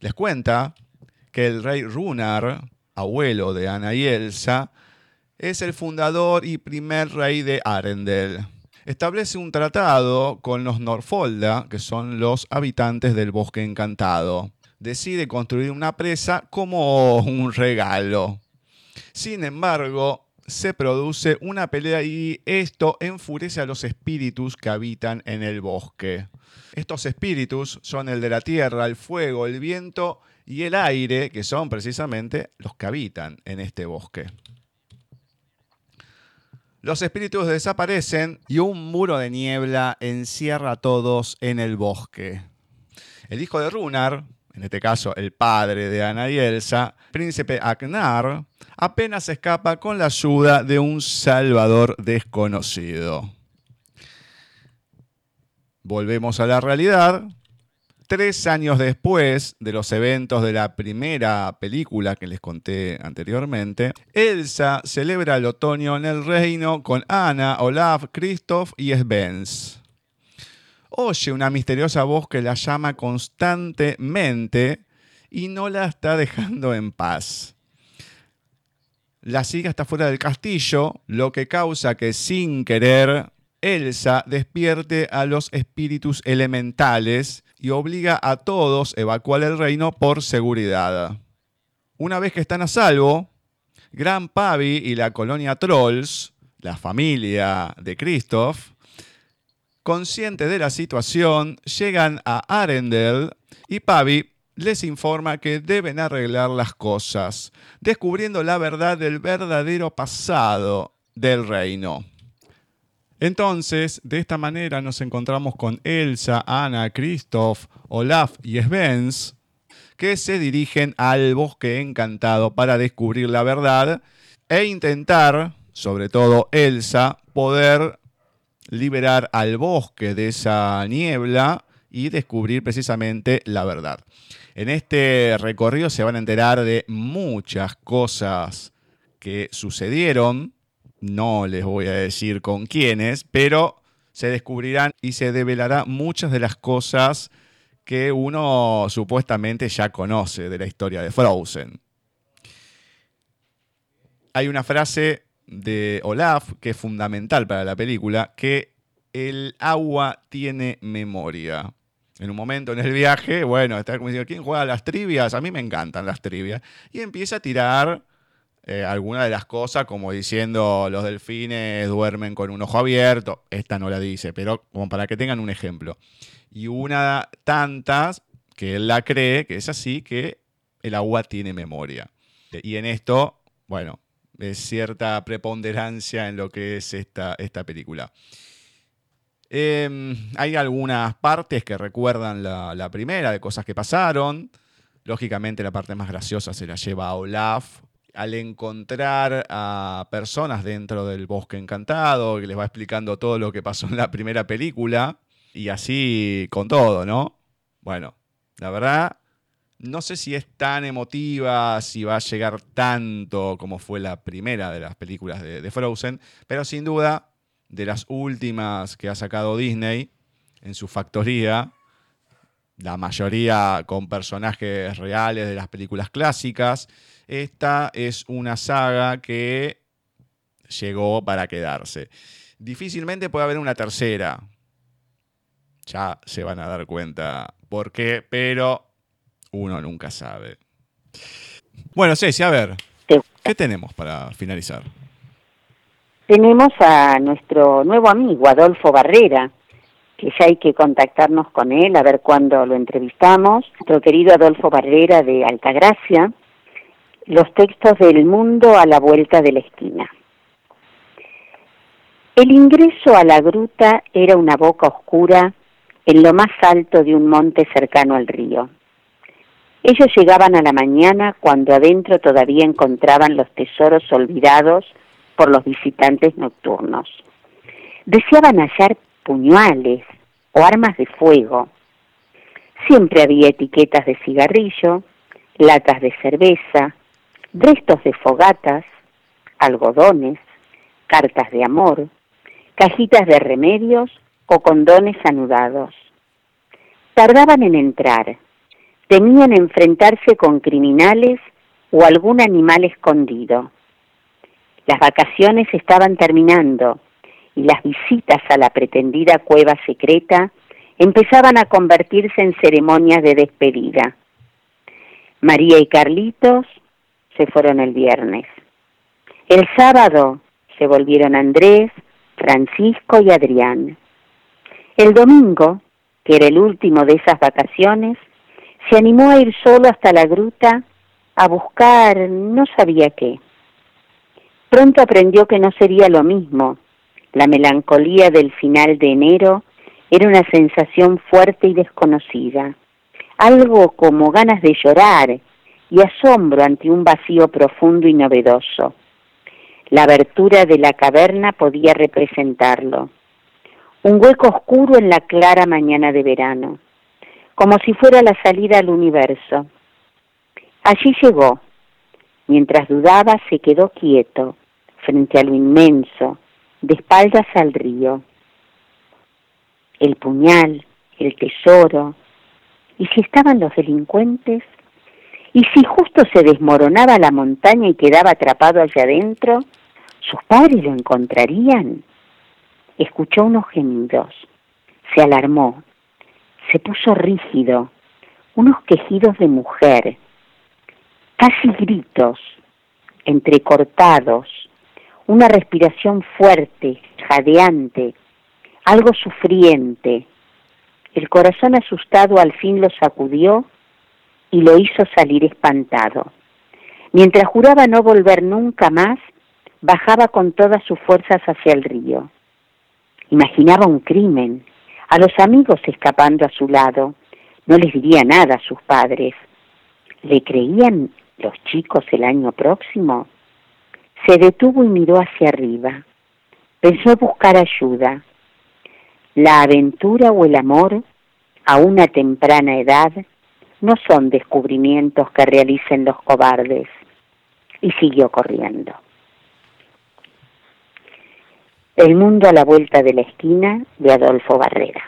[SPEAKER 2] Les cuenta que el rey Runar, abuelo de Ana y Elsa, es el fundador y primer rey de Arendel. Establece un tratado con los Norfolda, que son los habitantes del bosque encantado decide construir una presa como un regalo. Sin embargo, se produce una pelea y esto enfurece a los espíritus que habitan en el bosque. Estos espíritus son el de la tierra, el fuego, el viento y el aire, que son precisamente los que habitan en este bosque. Los espíritus desaparecen y un muro de niebla encierra a todos en el bosque. El hijo de Runar, en este caso el padre de Ana y Elsa, príncipe Agnar, apenas escapa con la ayuda de un salvador desconocido. Volvemos a la realidad. Tres años después de los eventos de la primera película que les conté anteriormente, Elsa celebra el otoño en el reino con Ana, Olaf, Christoph y Svens oye una misteriosa voz que la llama constantemente y no la está dejando en paz. La sigue hasta fuera del castillo, lo que causa que sin querer Elsa despierte a los espíritus elementales y obliga a todos a evacuar el reino por seguridad. Una vez que están a salvo, Gran Pavi y la colonia Trolls, la familia de Christoph, Conscientes de la situación, llegan a Arendel y Pavi les informa que deben arreglar las cosas, descubriendo la verdad del verdadero pasado del reino. Entonces, de esta manera nos encontramos con Elsa, Anna, Christoph, Olaf y Svens, que se dirigen al bosque encantado para descubrir la verdad e intentar, sobre todo Elsa, poder liberar al bosque de esa niebla y descubrir precisamente la verdad. En este recorrido se van a enterar de muchas cosas que sucedieron, no les voy a decir con quiénes, pero se descubrirán y se develará muchas de las cosas que uno supuestamente ya conoce de la historia de Frozen. Hay una frase de Olaf, que es fundamental para la película, que el agua tiene memoria. En un momento en el viaje, bueno, está como diciendo, ¿quién juega las trivias? A mí me encantan las trivias. Y empieza a tirar eh, alguna de las cosas, como diciendo, los delfines duermen con un ojo abierto. Esta no la dice, pero como para que tengan un ejemplo. Y una tantas que él la cree, que es así, que el agua tiene memoria. Y en esto, bueno, es cierta preponderancia en lo que es esta, esta película. Em, hay algunas partes que recuerdan la, primera, de cosas que pasaron. Lógicamente la parte más graciosa se la lleva a Olaf, al encontrar a personas dentro del bosque encantado, que les va explicando todo lo que pasó en la primera película, y así con todo, ¿no? Bueno, la verdad, no sé si es tan emotiva, si va a llegar tanto como fue la primera de las películas de, Frozen, pero sin duda, de las últimas que ha sacado Disney, en su factoría, la mayoría con personajes reales de las películas clásicas. Esta es una saga que llegó para quedarse. Difícilmente puede haber una tercera. Ya se van a dar cuenta por qué, pero uno nunca sabe. Bueno, Ceci, a ver. ¿qué tenemos para finalizar?
[SPEAKER 3] Tenemos a nuestro nuevo amigo, Adolfo Barrera, que ya hay que contactarnos con él, a ver cuándo lo entrevistamos. Nuestro querido Adolfo Barrera de Altagracia, los textos del mundo a la vuelta de la esquina. El ingreso a la gruta era una boca oscura en lo más alto de un monte cercano al río. Ellos llegaban a la mañana cuando adentro todavía encontraban los tesoros olvidados por los visitantes nocturnos. Deseaban hallar puñales o armas de fuego. Siempre había etiquetas de cigarrillo, latas de cerveza, restos de fogatas, algodones, cartas de amor, cajitas de remedios o condones anudados. Tardaban en entrar, temían enfrentarse con criminales o algún animal escondido. Las vacaciones estaban terminando y las visitas a la pretendida cueva secreta empezaban a convertirse en ceremonias de despedida. María y Carlitos se fueron el viernes. El sábado se volvieron Andrés, Francisco y Adrián. El domingo, que era el último de esas vacaciones, se animó a ir solo hasta la gruta a buscar no sabía qué. Pronto aprendió que no sería lo mismo. La melancolía del final de enero era una sensación fuerte y desconocida, algo como ganas de llorar y asombro ante un vacío profundo y novedoso. La abertura de la caverna podía representarlo. Un hueco oscuro en la clara mañana de verano, como si fuera la salida al universo. Allí llegó. Mientras dudaba, se quedó quieto, frente a lo inmenso, de espaldas al río. El puñal, el tesoro, ¿y si estaban los delincuentes? ¿Y si justo se desmoronaba la montaña y quedaba atrapado allá adentro? ¿Sus padres lo encontrarían? Escuchó unos gemidos. Se alarmó. Se puso rígido. Unos quejidos de mujer. Casi gritos, entrecortados. Una respiración fuerte, jadeante. Algo sufriente. El corazón asustado al fin lo sacudió y lo hizo salir espantado. Mientras juraba no volver nunca más, bajaba con todas sus fuerzas hacia el río. Imaginaba un crimen, a los amigos escapando a su lado. No les diría nada a sus padres. ¿Le creían los chicos el año próximo? Se detuvo y miró hacia arriba. Pensó buscar ayuda. La aventura o el amor, a una temprana edad, no son descubrimientos que realicen los cobardes. Y siguió corriendo. El mundo a la vuelta de la esquina de Adolfo Barrera.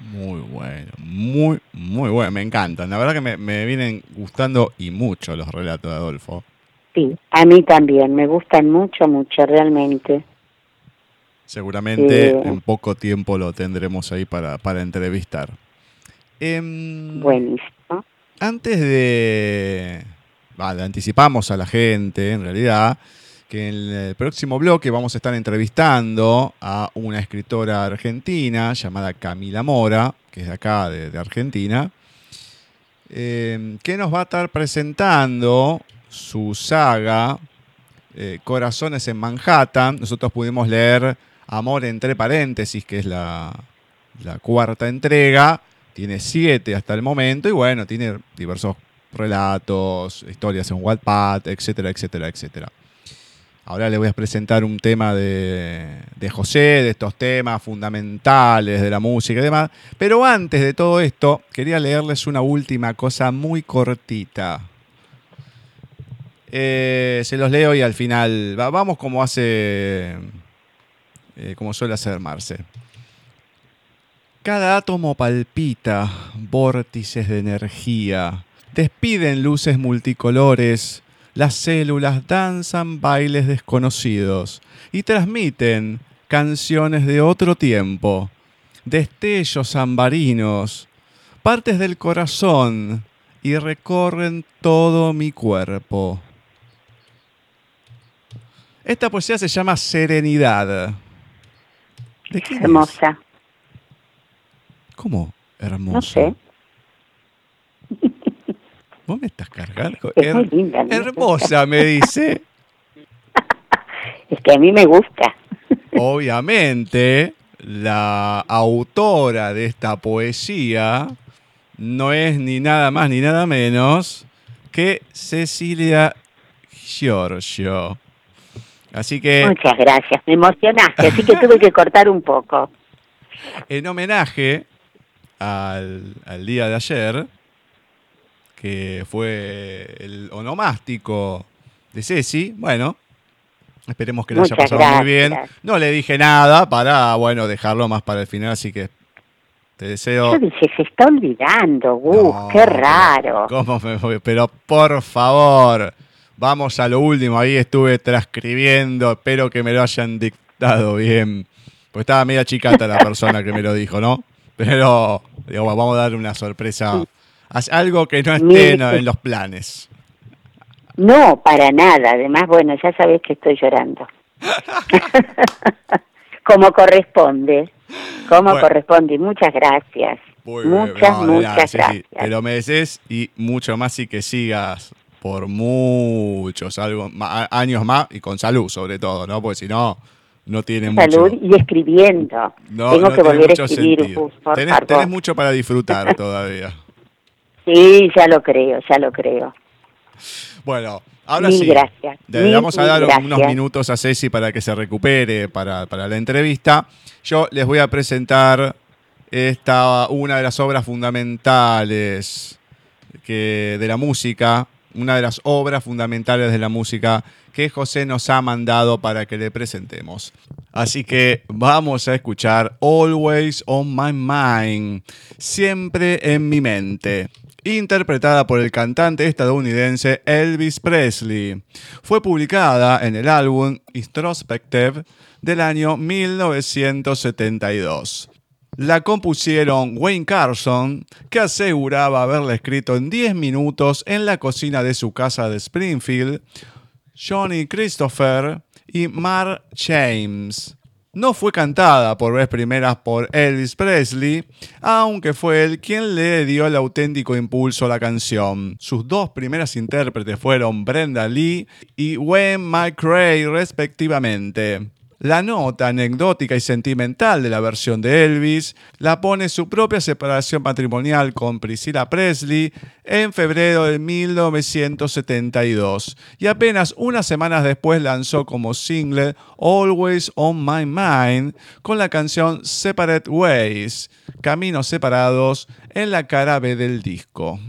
[SPEAKER 2] Muy bueno, muy, muy bueno, me encantan. La verdad que me, me vienen gustando y mucho los relatos de Adolfo.
[SPEAKER 3] Sí, a mí también, me gustan mucho, mucho, realmente.
[SPEAKER 2] Seguramente
[SPEAKER 3] Eh.
[SPEAKER 2] en poco tiempo lo tendremos ahí para, para entrevistar. Em,
[SPEAKER 3] Buenísimo.
[SPEAKER 2] Antes de... Vale, anticipamos a la gente, en realidad, que en el próximo bloque vamos a estar entrevistando a una escritora argentina llamada Camila Mora, que es de acá, de, Argentina, eh, que nos va a estar presentando su saga eh, Corazones en Manhattan. Nosotros pudimos leer Amor entre paréntesis, que es la, la cuarta entrega. Tiene siete hasta el momento y bueno, tiene diversos relatos, historias en Wattpad, etcétera, etcétera, etcétera. Ahora les voy a presentar un tema de, José, de estos temas fundamentales de la música y demás. Pero antes de todo esto, quería leerles una última cosa muy cortita. Eh, se los leo y al final va- vamos como hace, eh, como suele hacer Marce. Cada átomo palpita vórtices de energía. Despiden luces multicolores. Las células danzan bailes desconocidos y transmiten canciones de otro tiempo, destellos ambarinos, partes del corazón y recorren todo mi cuerpo. Esta poesía se llama Serenidad. ¿De quién es?
[SPEAKER 3] Hermosa.
[SPEAKER 2] ¿Cómo? Hermoso.
[SPEAKER 3] No sé.
[SPEAKER 2] ¿Vos me estás cargando?
[SPEAKER 3] Es muy linda,
[SPEAKER 2] hermosa, me dice.
[SPEAKER 3] Es que a mí me gusta.
[SPEAKER 2] Obviamente, la autora de esta poesía no es ni nada más ni nada menos que Cecilia Giorgio. Así que,
[SPEAKER 3] Muchas gracias. Me emocionaste, así que tuve que cortar un poco.
[SPEAKER 2] en homenaje al, al día de ayer, que fue el onomástico de Ceci, bueno, esperemos que le haya pasado muy bien. No le dije nada para, bueno, dejarlo más para el final, así que te deseo...
[SPEAKER 3] Yo dije, se está olvidando, Gus,
[SPEAKER 2] No,
[SPEAKER 3] qué raro.
[SPEAKER 2] ¿Cómo me voy? Pero por favor, vamos a lo último. Ahí estuve transcribiendo. Espero que me lo hayan dictado bien. Pues estaba media chicata la persona que me lo dijo, ¿no? Pero digo, vamos a dar una sorpresa. Haz Algo que no esté
[SPEAKER 3] Mire.
[SPEAKER 2] en, los planes.
[SPEAKER 3] No, para nada. Además, bueno, ya sabes que estoy llorando. Como corresponde. Como
[SPEAKER 2] Bueno.
[SPEAKER 3] corresponde. Y muchas gracias.
[SPEAKER 2] Muy bien,
[SPEAKER 3] muchas,
[SPEAKER 2] no,
[SPEAKER 3] muchas gracias.
[SPEAKER 2] Te lo mereces y mucho más y que sigas por muchos algo, ma- años más y con salud sobre todo, ¿no? Porque si no, no tiene mucho...
[SPEAKER 3] Salud y escribiendo.
[SPEAKER 2] No,
[SPEAKER 3] Tengo
[SPEAKER 2] no
[SPEAKER 3] que volver a
[SPEAKER 2] mucho
[SPEAKER 3] escribir,
[SPEAKER 2] tenés, tenés mucho para disfrutar todavía.
[SPEAKER 3] Sí, ya lo creo, ya lo creo.
[SPEAKER 2] Bueno, ahora
[SPEAKER 3] Mil
[SPEAKER 2] sí.
[SPEAKER 3] gracias.
[SPEAKER 2] Le
[SPEAKER 3] Mil,
[SPEAKER 2] vamos a dar
[SPEAKER 3] gracias.
[SPEAKER 2] unos minutos a Ceci para que se recupere para, para la entrevista. Yo les voy a presentar esta, una de las obras fundamentales que, de la música, una de las obras fundamentales de la música que José nos ha mandado para que le presentemos. Así que vamos a escuchar Always on My Mind, siempre en mi mente, interpretada por el cantante estadounidense Elvis Presley. Fue publicada en el álbum Introspective del año 1972. La compusieron Wayne Carson, que aseguraba haberla escrito en 10 minutos en la cocina de su casa de Springfield, Johnny Christopher y Mark James. No fue cantada por vez primeras por Elvis Presley, aunque fue él quien le dio el auténtico impulso a la canción. Sus dos primeras intérpretes fueron Brenda Lee y Wayne McRae respectivamente. La nota anecdótica y sentimental de la versión de Elvis la pone su propia separación matrimonial con Priscilla Presley en febrero de 1972 y apenas unas semanas después lanzó como single Always on My Mind con la canción Separate Ways, Caminos Separados, en la cara B del disco.